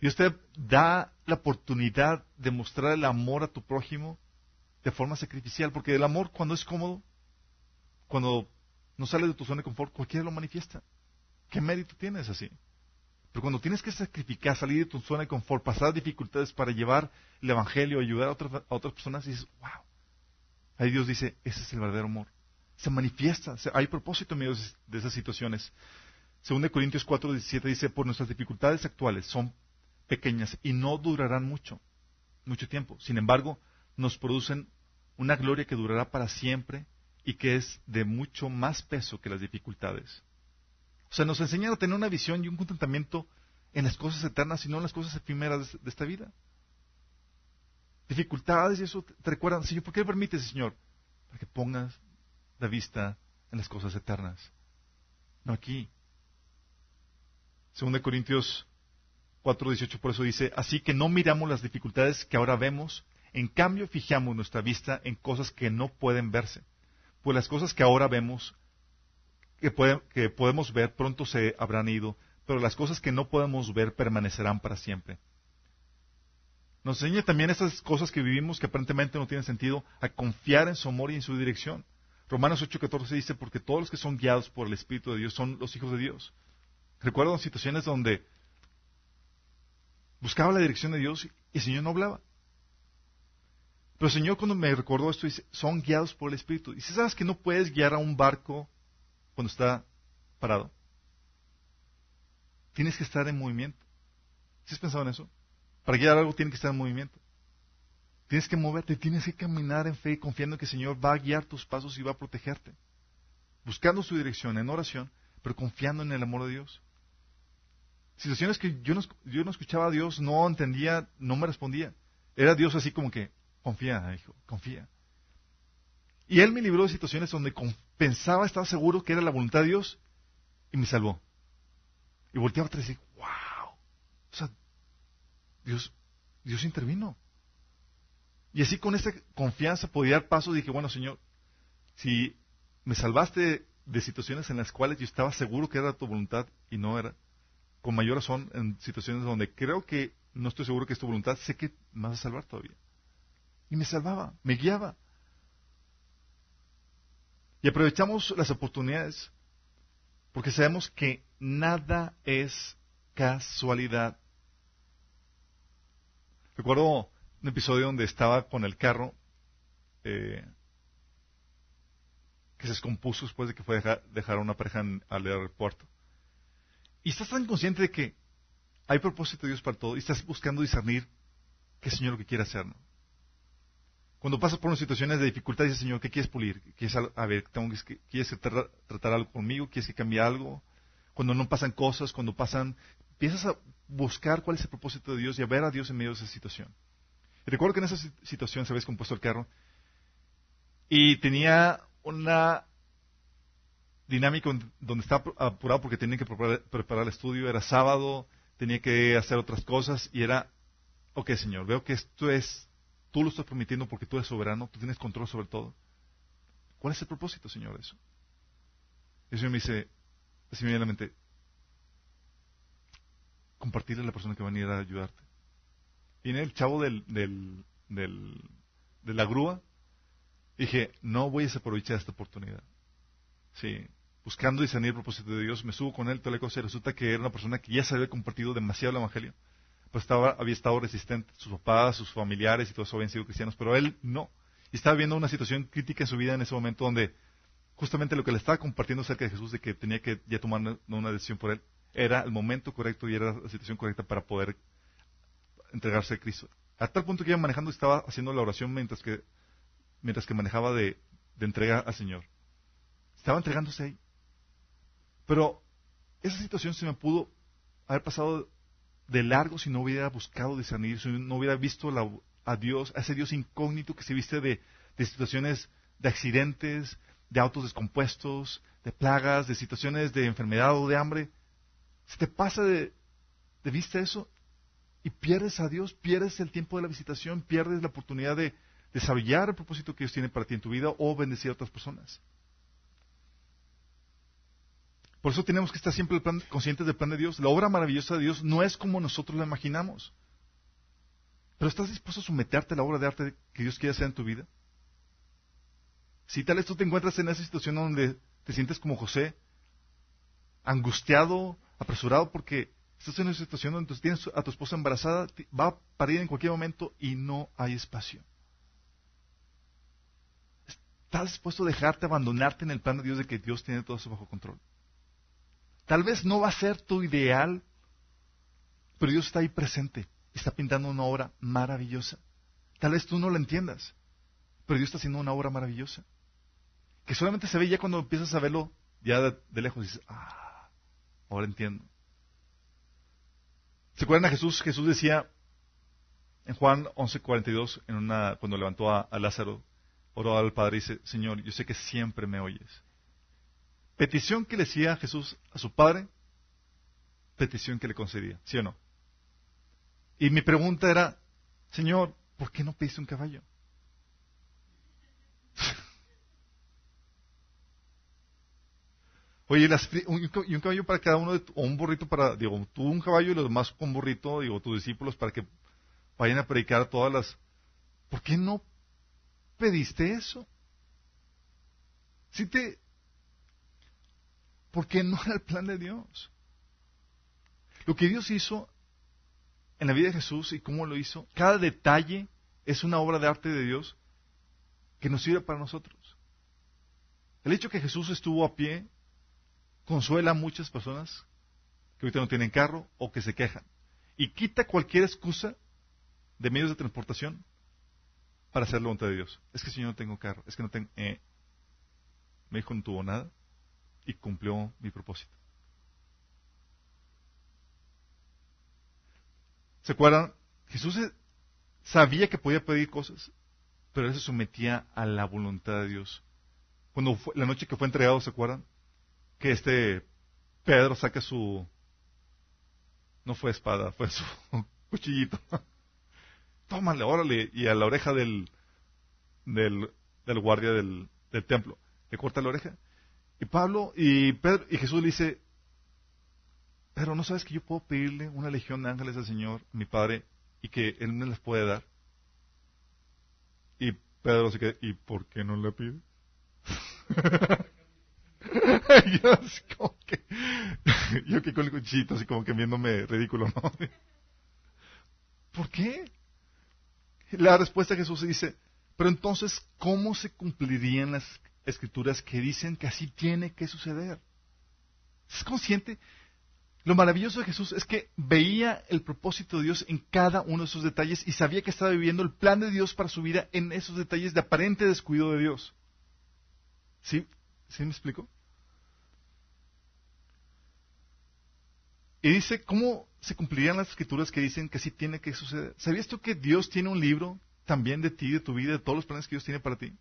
Y usted da la oportunidad de mostrar el amor a tu prójimo de forma sacrificial, porque el amor cuando es cómodo cuando no sales de tu zona de confort, cualquiera lo manifiesta. ¿Qué mérito tienes así? Pero cuando tienes que sacrificar, salir de tu zona de confort, pasar dificultades para llevar el Evangelio, ayudar a otras, a otras personas, dices, wow. Ahí Dios dice, ese es el verdadero amor. Se manifiesta, hay propósito en medio de esas situaciones. Según Corintios 4, 17 dice, por nuestras dificultades actuales son pequeñas y no durarán mucho, mucho tiempo. Sin embargo, nos producen una gloria que durará para siempre y que es de mucho más peso que las dificultades. O sea, nos enseñan a tener una visión y un contentamiento en las cosas eternas y no en las cosas efímeras de esta vida. Dificultades y eso te recuerdan, Señor, ¿por qué permites, Señor? Para que pongas la vista en las cosas eternas. No aquí. Según de Corintios 4:18 por eso dice, así que no miramos las dificultades que ahora vemos, en cambio fijamos nuestra vista en cosas que no pueden verse pues las cosas que ahora vemos, que, que podemos ver, pronto se habrán ido, pero las cosas que no podemos ver permanecerán para siempre. Nos enseña también esas cosas que vivimos que aparentemente no tienen sentido, a confiar en su amor y en su dirección. Romanos 8:14 dice, porque todos los que son guiados por el Espíritu de Dios son los hijos de Dios. Recuerdo situaciones donde buscaba la dirección de Dios y el Señor no hablaba. Pero el Señor cuando me recordó esto dice, son guiados por el Espíritu. Y si sabes que no puedes guiar a un barco cuando está parado, tienes que estar en movimiento. ¿Sí has pensado en eso? Para guiar algo tiene que estar en movimiento. Tienes que moverte, tienes que caminar en fe, confiando que el Señor va a guiar tus pasos y va a protegerte. Buscando su dirección en oración, pero confiando en el amor de Dios. Situaciones que yo no, yo no escuchaba a Dios, no entendía, no me respondía. Era Dios así como que, confía, hijo, confía. Y Él me libró de situaciones donde pensaba, estaba seguro que era la voluntad de Dios y me salvó. Y volteaba atrás y decía, wow. O sea, Dios, Dios intervino. Y así con esa confianza podía dar paso dije, bueno, Señor, si me salvaste de situaciones en las cuales yo estaba seguro que era tu voluntad y no era, con mayor razón en situaciones donde creo que no estoy seguro que es tu voluntad, sé que me vas a salvar todavía. Y me salvaba, me guiaba. Y aprovechamos las oportunidades porque sabemos que nada es casualidad. Recuerdo un episodio donde estaba con el carro eh, que se descompuso después de que fue a dejar, a una pareja al aeropuerto. Y estás tan consciente de que hay propósito de Dios para todo y estás buscando discernir qué Señor lo que quiere hacer. Cuando pasas por unas situaciones de dificultad, dices, Señor, ¿qué quieres pulir? ¿Quieres, a ver, ¿quieres tratar, algo conmigo? ¿Quieres que cambie algo? Cuando no pasan cosas, cuando pasan, empiezas a buscar cuál es el propósito de Dios y a ver a Dios en medio de esa situación. Y recuerdo que en esa situación se había descompuesto el carro y tenía una dinámica donde estaba apurado porque tenía que preparar, el estudio, era sábado, tenía que hacer otras cosas y era, ok Señor, veo que esto es, tú lo estás permitiendo porque tú eres soberano, tú tienes control sobre todo. ¿Cuál es el propósito, Señor, de eso? Y el me dice, así me a la mente, compartirle a la persona que va a venir a ayudarte. Viene el chavo del, de la grúa. Dije, no voy a desaprovechar esta oportunidad. Sí, buscando discernir el propósito de Dios, me subo con él, toda la cosa, y resulta que era una persona que ya se había compartido demasiado el Evangelio. Pues estaba, había estado resistente, sus papás, sus familiares y todos habían sido cristianos, pero él no. Y estaba viendo una situación crítica en su vida en ese momento donde justamente lo que le estaba compartiendo acerca de Jesús, de que tenía que ya tomar una decisión por él, era el momento correcto y era la situación correcta para poder entregarse a Cristo. A tal punto que iba manejando estaba haciendo la oración mientras que, mientras que manejaba de, de entrega al Señor. Estaba entregándose ahí. Pero esa situación se me pudo haber pasado de largo si no hubiera buscado discernir, si no hubiera visto a Dios, a ese Dios incógnito que se viste de, de situaciones de accidentes, de autos descompuestos, de plagas, de situaciones de enfermedad o de hambre. Si te pasa de, de vista eso y pierdes a Dios, pierdes el tiempo de la visitación, pierdes la oportunidad de desarrollar el propósito que Dios tiene para ti en tu vida o bendecir a otras personas. Por eso tenemos que estar siempre conscientes del plan de Dios. La obra maravillosa de Dios no es como nosotros la imaginamos. Pero ¿estás dispuesto a someterte a la obra de arte que Dios quiere hacer en tu vida? Si tal vez tú te encuentras en esa situación donde te sientes como José, angustiado, apresurado porque estás en una situación donde tienes a tu esposa embarazada, va a parir en cualquier momento y no hay espacio. ¿Estás dispuesto a dejarte abandonarte en el plan de Dios de que Dios tiene todo eso bajo control? Tal vez no va a ser tu ideal, pero Dios está ahí presente está pintando una obra maravillosa. Tal vez tú no lo entiendas, pero Dios está haciendo una obra maravillosa. Que solamente se ve ya cuando empiezas a verlo ya de, lejos dices, ah, ahora entiendo. ¿Se acuerdan a Jesús? Jesús decía en Juan 11:42, en una, cuando levantó a, a Lázaro, oró al Padre y dice, Señor, yo sé que siempre me oyes. Petición que le hacía Jesús a su Padre, petición que le concedía, ¿sí o no? Y mi pregunta era, Señor, ¿por qué no pediste un caballo? Oye, un, caballo para cada uno, de, o un burrito para, digo, tú un caballo y los demás con burrito, digo, tus discípulos para que vayan a predicar todas las... ¿Por qué no pediste eso? Si te... Porque no era el plan de Dios. Lo que Dios hizo en la vida de Jesús y cómo lo hizo, cada detalle es una obra de arte de Dios que nos sirve para nosotros. El hecho que Jesús estuvo a pie consuela a muchas personas que ahorita no tienen carro o que se quejan. Y quita cualquier excusa de medios de transportación para hacer la voluntad de Dios. Es que si yo no tengo carro, es que no tengo... Eh, me dijo no tuvo nada y cumplió mi propósito. ¿Se acuerdan? Jesús sabía que podía pedir cosas, pero él se sometía a la voluntad de Dios. Cuando fue, la noche que fue entregado, ¿se acuerdan? Que este Pedro saca su... No fue espada, fue su <laughs> cuchillito. Tómale, órale, y a la oreja del, del, del guardia del, del templo. Le corta la oreja. Y Pablo y Pedro y Jesús le dice, pero no sabes que yo puedo pedirle una legión de ángeles al Señor, mi Padre, y que Él me las puede dar. Y Pedro se queda, ¿y por qué no le pide? <laughs> <laughs> yo, así como que, <laughs> yo que con el cuchito, así como que viéndome ridículo, ¿no? <laughs> ¿Por qué? La respuesta de Jesús dice, pero entonces, ¿cómo se cumplirían las escrituras que dicen que así tiene que suceder? ¿Es consciente? Lo maravilloso de Jesús es que veía el propósito de Dios en cada uno de esos detalles y sabía que estaba viviendo el plan de Dios para su vida en esos detalles de aparente descuido de Dios. ¿Sí? ¿Sí me explico? Y dice, ¿cómo se cumplirían las escrituras que dicen que así tiene que suceder? ¿Sabías tú que Dios tiene un libro también de ti, de tu vida, de todos los planes que Dios tiene para ti?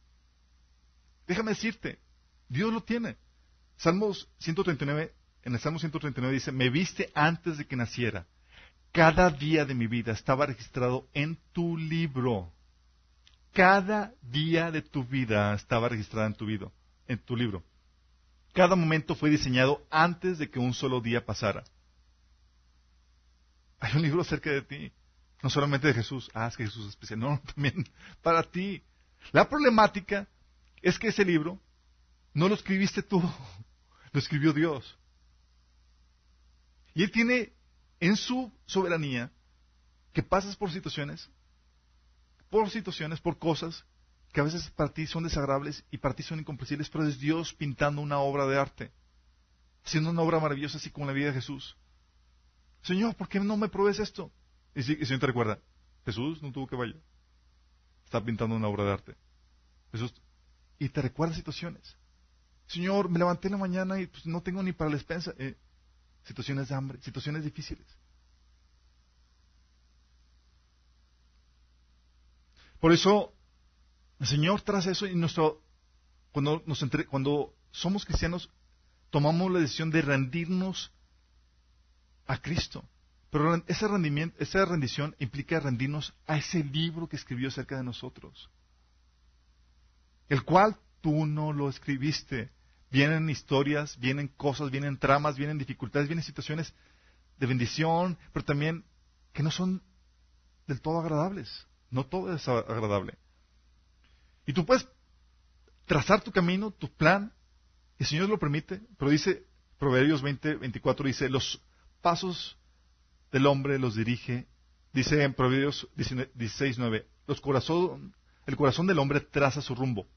Déjame decirte, Dios lo tiene. Salmos 139 en el Salmo 139 dice, me viste antes de que naciera. Cada día de mi vida estaba registrado en tu libro. Cada día de tu vida estaba registrado en tu, vida, en tu libro. Cada momento fue diseñado antes de que un solo día pasara. <laughs> Hay un libro cerca de ti. No solamente de Jesús. Ah, es que Jesús es especial. No, <laughs> también para ti. La problemática es que ese libro no lo escribiste tú. <laughs> Lo escribió Dios. Y Él tiene en su soberanía que pasas por situaciones, por situaciones, por cosas que a veces para ti son desagradables y para ti son incomprensibles, pero es Dios pintando una obra de arte, haciendo una obra maravillosa así como la vida de Jesús. Señor, ¿por qué no me pruebes esto? Y si, el Señor te recuerda, Jesús no tuvo que vaya. Está pintando una obra de arte. Jesús, y te recuerda situaciones. Señor, me levanté en la mañana y pues, no tengo ni para la despensa. Eh, situaciones de hambre, situaciones difíciles. Por eso, el Señor tras eso y nuestro, cuando, nos cuando somos cristianos, tomamos la decisión de rendirnos a Cristo. Pero esa rendición implica rendirnos a ese libro que escribió acerca de nosotros, el cual tú no lo escribiste, Vienen historias, vienen cosas, vienen tramas, vienen dificultades, vienen situaciones de bendición, pero también que no son del todo agradables. No todo es agradable. Y tú puedes trazar tu camino, tu plan, y el Señor lo permite, pero dice, Proverbios 20, 24 dice, los pasos del hombre los dirige, dice en Proverbios 16, 9, los el corazón del hombre traza su rumbo,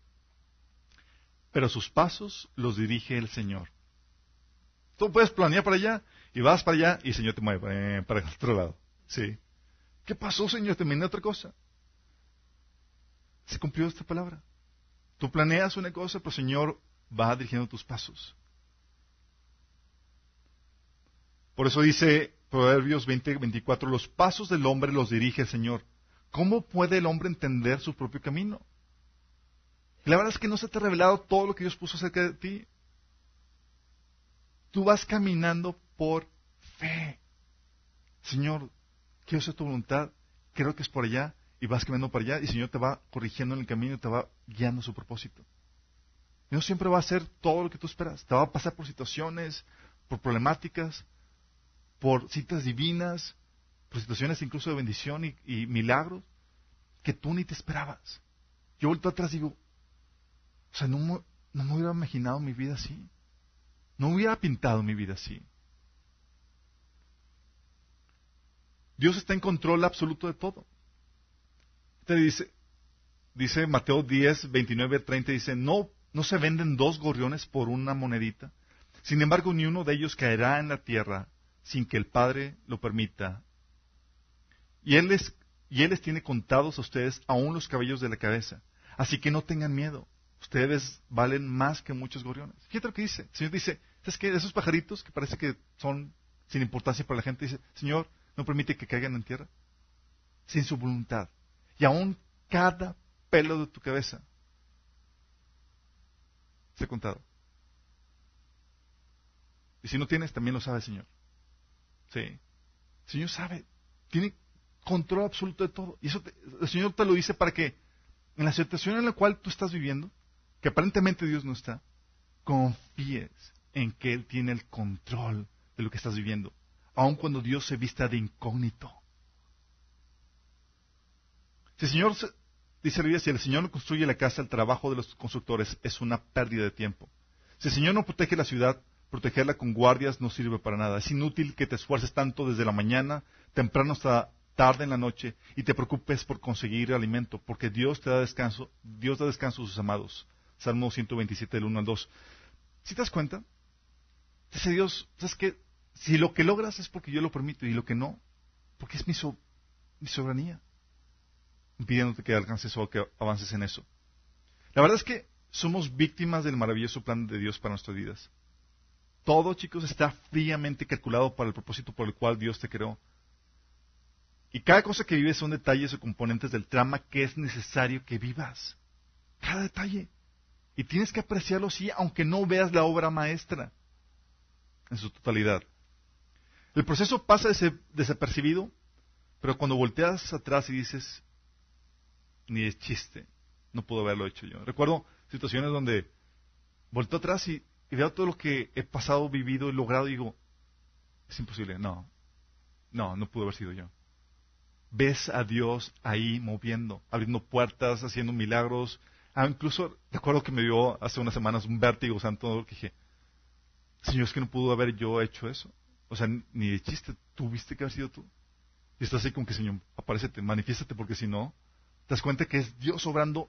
pero sus pasos los dirige el Señor. Tú puedes planear para allá y vas para allá y el Señor te mueve eh, para el otro lado. Sí. ¿Qué pasó, Señor? Te mandé otra cosa. Se cumplió esta palabra. Tú planeas una cosa, pero el Señor va dirigiendo tus pasos. Por eso dice Proverbios 20, 24, los pasos del hombre los dirige el Señor. ¿Cómo puede el hombre entender su propio camino? la verdad es que no se te ha revelado todo lo que Dios puso acerca de ti. Tú vas caminando por fe. Señor, quiero hacer tu voluntad, creo que es por allá, y vas caminando para allá, y el Señor te va corrigiendo en el camino y te va guiando a su propósito. No siempre va a ser todo lo que tú esperas. Te va a pasar por situaciones, por problemáticas, por citas divinas, por situaciones incluso de bendición y, milagros que tú ni te esperabas. Yo vuelto atrás y digo, o sea, no, no me hubiera imaginado mi vida así. No hubiera pintado mi vida así. Dios está en control absoluto de todo. Te dice, dice Mateo 10, 29, 30, dice, no, no se venden dos gorriones por una monedita. Sin embargo, ni uno de ellos caerá en la tierra sin que el Padre lo permita. Y Él les, tiene contados a ustedes aún los cabellos de la cabeza. Así que no tengan miedo. Ustedes valen más que muchos gorriones. Fíjate lo que dice. El Señor dice, es que esos pajaritos que parece que son sin importancia para la gente, dice, Señor, no permite que caigan en tierra. Sin su voluntad. Y aún cada pelo de tu cabeza se ha contado. Y si no tienes, también lo sabe el Señor. Sí. El Señor sabe. Tiene control absoluto de todo. Y eso el Señor te lo dice para que en la situación en la cual tú estás viviendo, que aparentemente Dios no está, confíes en que Él tiene el control de lo que estás viviendo, aun cuando Dios se vista de incógnito. Si el Señor, dice la si el Señor no construye la casa, el trabajo de los constructores es una pérdida de tiempo. Si el Señor no protege la ciudad, protegerla con guardias no sirve para nada. Es inútil que te esfuerces tanto desde la mañana, temprano hasta tarde en la noche, y te preocupes por conseguir alimento, porque Dios te da descanso, Dios da descanso a sus amados. Salmo 127, del 1 al 2. ¿Si te das cuenta? Dice Dios, ¿sabes qué? Si lo que logras es porque yo lo permito y lo que no, porque es mi, mi soberanía, pidiéndote que alcances o que avances en eso. La verdad es que somos víctimas del maravilloso plan de Dios para nuestras vidas. Todo, chicos, está fríamente calculado para el propósito por el cual Dios te creó. Y cada cosa que vives son detalles o componentes del trama que es necesario que vivas. Cada detalle. Y tienes que apreciarlo así, aunque no veas la obra maestra en su totalidad. El proceso pasa desapercibido, pero cuando volteas atrás y dices, ni de chiste, no puedo haberlo hecho yo. Recuerdo situaciones donde volteo atrás y, veo todo lo que he pasado, vivido y logrado y digo, es imposible, no, no, no pudo haber sido yo. Ves a Dios ahí moviendo, abriendo puertas, haciendo milagros. Ah, incluso recuerdo que me dio hace unas semanas un vértigo santo que dije, Señor, es que no pudo haber yo hecho eso. O sea, ni de chiste, tuviste que haber sido tú. Y estás así con que, Señor, aparecete, manifiéstate, porque si no, te das cuenta que es Dios obrando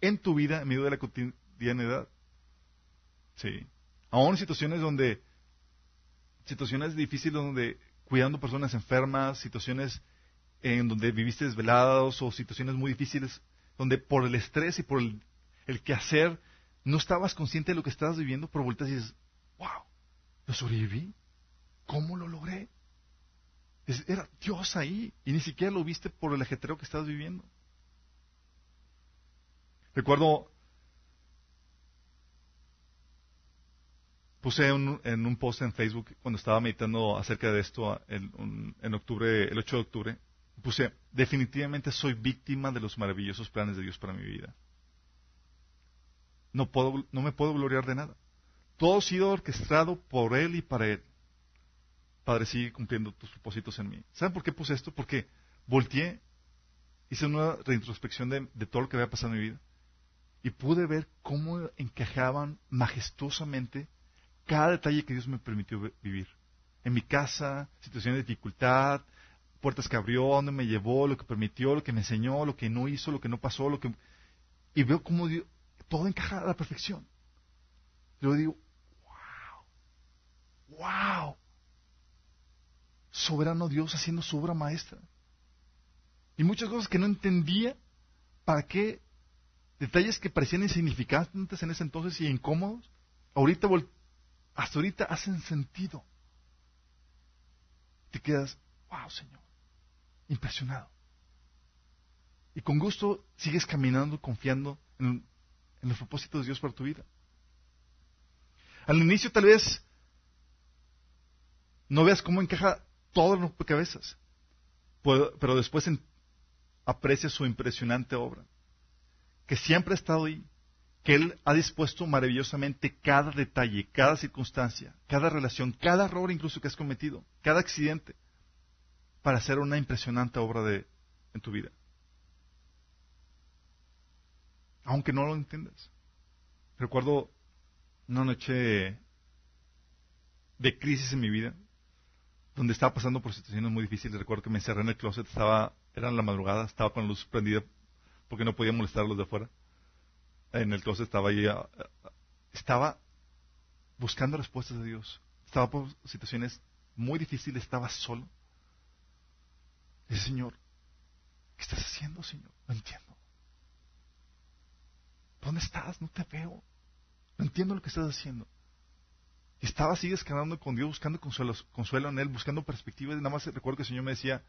en tu vida en medio de la cotidianidad. Sí. Aún situaciones donde, situaciones difíciles donde cuidando personas enfermas, situaciones en donde viviste desvelados o situaciones muy difíciles, donde por el estrés y por el, el quehacer no estabas consciente de lo que estabas viviendo, pero vueltas y dices, wow, lo sobreviví. ¿Cómo lo logré? era Dios ahí y ni siquiera lo viste por el ajetreo que estabas viviendo. Recuerdo, puse en un post en Facebook cuando estaba meditando acerca de esto en, en octubre, el 8 de octubre, puse, definitivamente soy víctima de los maravillosos planes de Dios para mi vida. No, puedo, no me puedo gloriar de nada. Todo ha sido orquestado por Él y para Él. Padre, sigue cumpliendo tus propósitos en mí. ¿Saben por qué puse esto? Porque volteé, hice una reintrospección de, de todo lo que había pasado en mi vida y pude ver cómo encajaban majestuosamente cada detalle que Dios me permitió vivir. En mi casa, situaciones de dificultad, puertas que abrió, dónde me llevó, lo que permitió, lo que me enseñó, lo que no hizo, lo que no pasó, lo que... Y veo cómo todo encaja a la perfección. Yo digo, wow, wow. Soberano Dios haciendo su obra maestra. Y muchas cosas que no entendía, ¿para qué Detalles que parecían insignificantes en ese entonces y incómodos, ahorita, hasta ahorita hacen sentido. Te quedas, wow, Señor, impresionado. Y con gusto sigues caminando, confiando en, los propósitos de Dios para tu vida. Al inicio tal vez no veas cómo encaja todo en cabezas, pero después aprecias su impresionante obra que siempre ha estado ahí, que Él ha dispuesto maravillosamente cada detalle, cada circunstancia, cada relación, cada error incluso que has cometido, cada accidente, para hacer una impresionante obra de, en tu vida. Aunque no lo entiendas. Recuerdo una noche de crisis en mi vida, donde estaba pasando por situaciones muy difíciles. Recuerdo que me encerré en el closet, estaba, era la madrugada, estaba con la luz prendida porque no podía molestar a los de afuera. En el closet estaba ahí, ah, ah, estaba buscando respuestas de Dios. Estaba por situaciones muy difíciles, estaba solo. Y Señor, ¿qué estás haciendo, Señor? No entiendo. ¿Dónde estás? No te veo. No entiendo lo que estás haciendo. Estaba así descargando con Dios, buscando consuelo, consuelo en Él, buscando perspectivas. Y nada más recuerdo que el Señor me decía,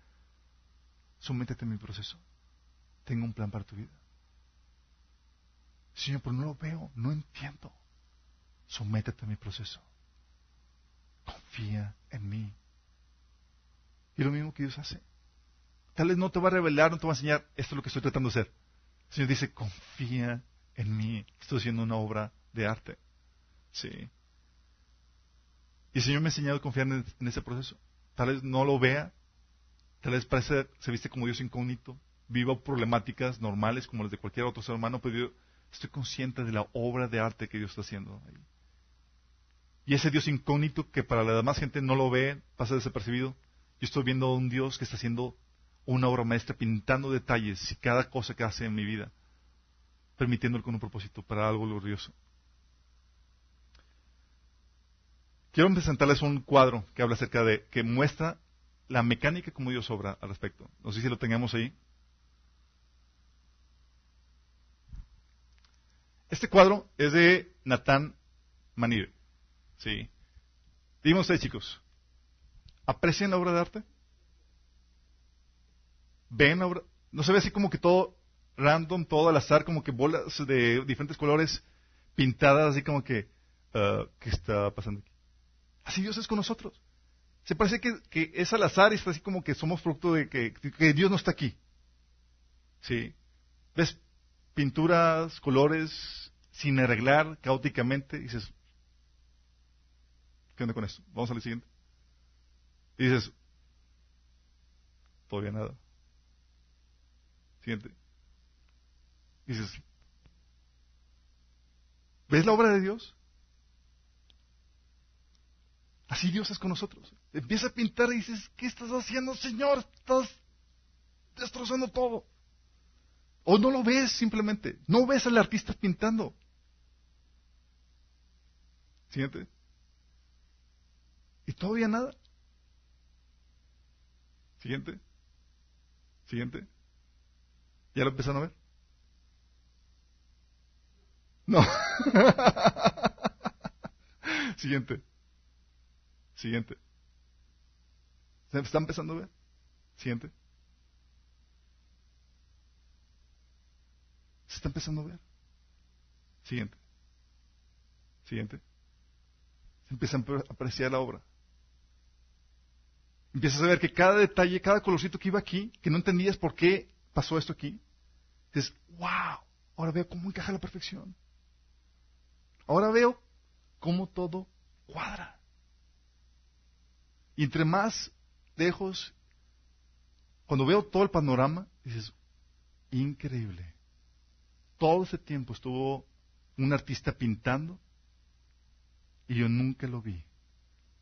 sométete a mi proceso. Tengo un plan para tu vida. Señor, pero no lo veo, no entiendo. Sométete a mi proceso. Confía en mí. Y lo mismo que Dios hace. Tal vez no te va a revelar, no te va a enseñar, esto es lo que estoy tratando de hacer. El Señor dice, confía en mí. Estoy haciendo una obra de arte. Sí. Y el Señor me ha enseñado a confiar en, ese proceso. Tal vez no lo vea, tal vez parece, se viste como Dios incógnito, viva problemáticas normales como las de cualquier otro ser humano, pero estoy consciente de la obra de arte que Dios está haciendo ahí. Y ese Dios incógnito que para la demás gente no lo ve, pasa desapercibido, yo estoy viendo a un Dios que está haciendo una obra maestra, pintando detalles y cada cosa que hace en mi vida, permitiéndolo con un propósito para algo glorioso. Quiero presentarles un cuadro que habla acerca de, que muestra la mecánica como Dios obra al respecto. No sé si lo tengamos ahí. Este cuadro es de Natán Manir. Sí. Díganme ustedes, chicos. ¿Aprecian la obra de arte? ¿Ven la obra? ¿No se ve así como que todo random, todo al azar, como que bolas de diferentes colores pintadas, así como que, uh, ¿qué está pasando aquí? Así Dios es con nosotros. Se parece que, es al azar y está así como que somos producto de que, Dios no está aquí. ¿Sí? ¿Ves pinturas, colores, sin arreglar, caóticamente? Dices, ¿qué onda con esto? Vamos al siguiente. Y dices, todavía nada. Siguiente. Y dices, ¿ves la obra de Dios? Así Dios es con nosotros. Empieza a pintar y dices, ¿qué estás haciendo, Señor? Estás destrozando todo. O no lo ves simplemente. No ves al artista pintando. Siguiente. Y todavía nada. Siguiente. Siguiente. ¿Ya lo empezaron a ver? No. <laughs> Siguiente. Siguiente. ¿Se está empezando a ver? Siguiente. Se está empezando a ver. Siguiente. Siguiente. Empieza a apreciar la obra. Empiezas a ver que cada detalle, cada colorcito que iba aquí, que no entendías por qué pasó esto aquí, dices, wow, ahora veo cómo encaja la perfección. Ahora veo cómo todo cuadra. Y entre más lejos, cuando veo todo el panorama, dices, increíble. Todo ese tiempo estuvo un artista pintando y yo nunca lo vi.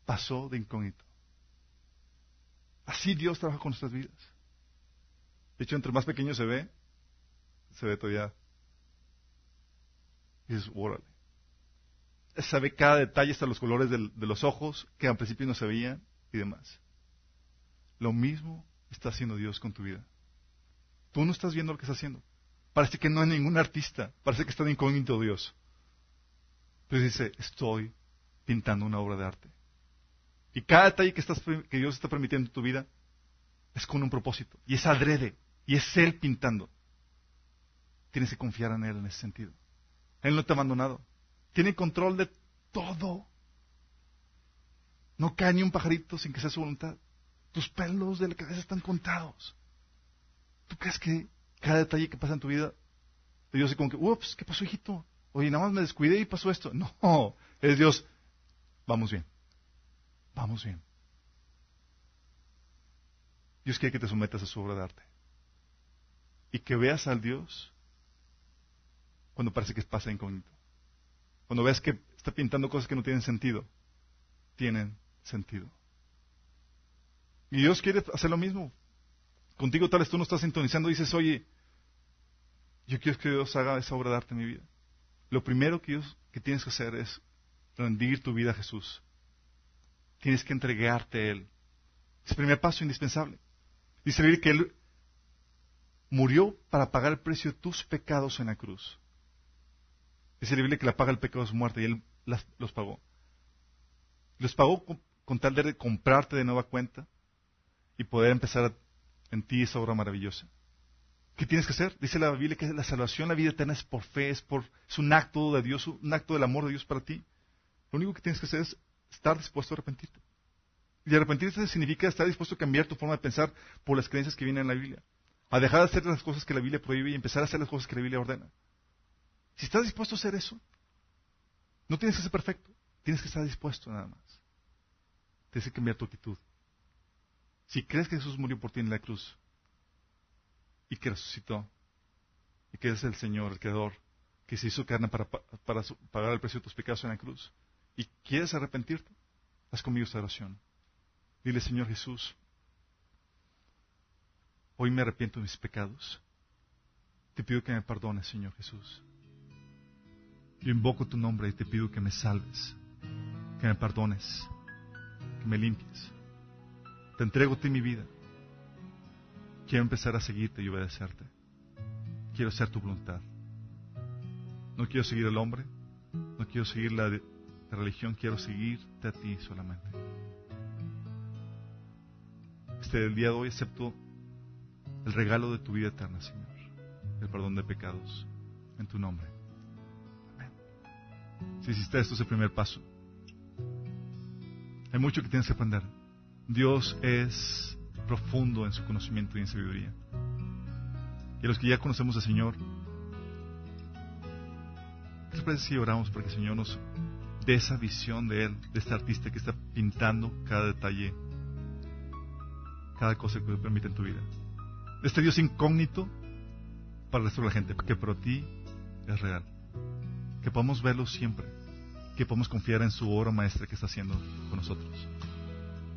Pasó de incógnito. Así Dios trabaja con nuestras vidas. De hecho, entre más pequeño se ve, se ve todavía. Y dices, órale. Sabe cada detalle, hasta los colores de los ojos, que al principio no se veían y demás. Lo mismo está haciendo Dios con tu vida. Tú no estás viendo lo que está haciendo. Parece que no hay ningún artista. Parece que está de incógnito Dios. Pero dice, estoy pintando una obra de arte. Y cada detalle que, estás, que Dios está permitiendo en tu vida es con un propósito. Y es adrede. Y es Él pintando. Tienes que confiar en Él en ese sentido. Él no te ha abandonado. Tiene control de todo. No cae ni un pajarito sin que sea su voluntad. Tus pelos de la cabeza están contados. ¿Tú crees que cada detalle que pasa en tu vida, Dios es como que, ups, ¿qué pasó, hijito? oye, nada más me descuidé y pasó esto. No, es Dios, vamos bien, vamos bien. Dios quiere que te sometas a su obra de arte. Y que veas al Dios cuando parece que pasa incógnito. Cuando ves que está pintando cosas que no tienen sentido, tienen sentido. Y Dios quiere hacer lo mismo. Contigo tal vez tú no estás sintonizando y dices, oye, yo quiero que Dios haga esa obra de arte en mi vida. Lo primero que, que tienes que hacer es rendir tu vida a Jesús. Tienes que entregarte a Él. Es el primer paso indispensable. Dice que Él murió para pagar el precio de tus pecados en la cruz. Dice la que la paga el pecado es muerte y Él los pagó. Los pagó con, tal de comprarte de nueva cuenta y poder empezar en ti esa obra maravillosa. ¿Qué tienes que hacer? Dice la Biblia que la salvación, la vida eterna es por fe, es, por, es un acto de Dios, un acto del amor de Dios para ti. Lo único que tienes que hacer es estar dispuesto a arrepentirte. Y arrepentirse significa estar dispuesto a cambiar tu forma de pensar por las creencias que vienen en la Biblia. A dejar de hacer las cosas que la Biblia prohíbe y empezar a hacer las cosas que la Biblia ordena. Si estás dispuesto a hacer eso, no tienes que ser perfecto. Tienes que estar dispuesto nada más. Tienes que cambiar tu actitud. Si crees que Jesús murió por ti en la cruz y que resucitó y que es el Señor, el Creador, que se hizo carne para, para pagar el precio de tus pecados en la cruz y quieres arrepentirte, haz conmigo esta oración. Dile, Señor Jesús, hoy me arrepiento de mis pecados. Te pido que me perdones, Señor Jesús. Yo invoco tu nombre y te pido que me salves, que me perdones, que me limpies. Te entrego a ti mi vida. Quiero empezar a seguirte y obedecerte. Quiero hacer tu voluntad. No quiero seguir al hombre, no quiero seguir la, la religión, quiero seguirte a ti solamente este día de hoy acepto el regalo de tu vida eterna, Señor, el perdón de pecados, en tu nombre. Si hiciste esto, es el primer paso. Hay mucho que tienes que aprender. Dios es profundo en su conocimiento y en sabiduría. Y a los que ya conocemos al Señor, ¿qué les parece si oramos para que el Señor nos dé esa visión de Él, de este artista que está pintando cada detalle cada cosa que te permite en tu vida. Este Dios incógnito para el resto de la gente, que para ti es real. Que podamos verlo siempre. Que podamos confiar en su obra maestra que está haciendo con nosotros.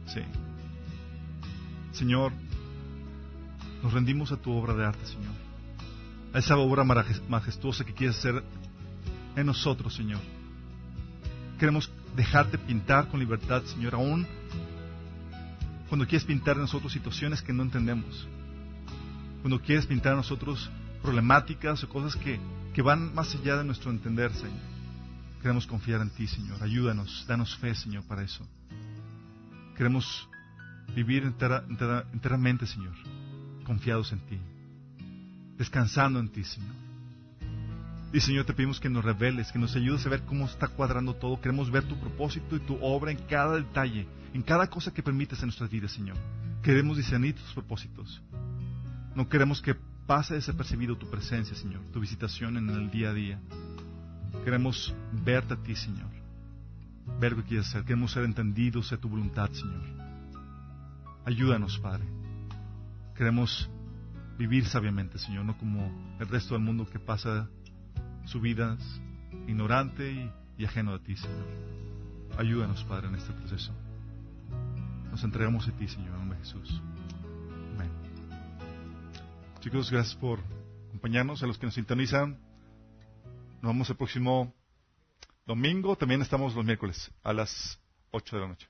Sí. Señor, nos rendimos a tu obra de arte, Señor. A esa obra majestuosa que quieres hacer en nosotros, Señor. Queremos dejarte pintar con libertad, Señor, aún cuando quieres pintar en nosotros situaciones que no entendemos. Cuando quieres pintar en nosotros problemáticas o cosas que, que van más allá de nuestro entender, Señor. Queremos confiar en ti, Señor. Ayúdanos, danos fe, Señor, para eso. Queremos vivir enteramente, Señor, confiados en ti, descansando en ti, Señor. Y Señor, te pedimos que nos reveles, que nos ayudes a ver cómo está cuadrando todo. Queremos ver tu propósito y tu obra en cada detalle en cada cosa que permites en nuestras vidas, Señor. Queremos discernir tus propósitos. No queremos que pase desapercibido tu presencia, Señor, tu visitación en el día a día. Queremos verte a ti, Señor. Ver lo que quieres hacer. Queremos ser entendidos de tu voluntad, Señor. Ayúdanos, Padre. Queremos vivir sabiamente, Señor, no como el resto del mundo que pasa su vida ignorante y, ajeno a ti, Señor. Ayúdanos, Padre, en este proceso. Nos entregamos a ti, Señor, en nombre de Jesús. Amén. Chicos, gracias por acompañarnos. A los que nos sintonizan, nos vemos el próximo domingo. También estamos los miércoles a las 8 de la noche.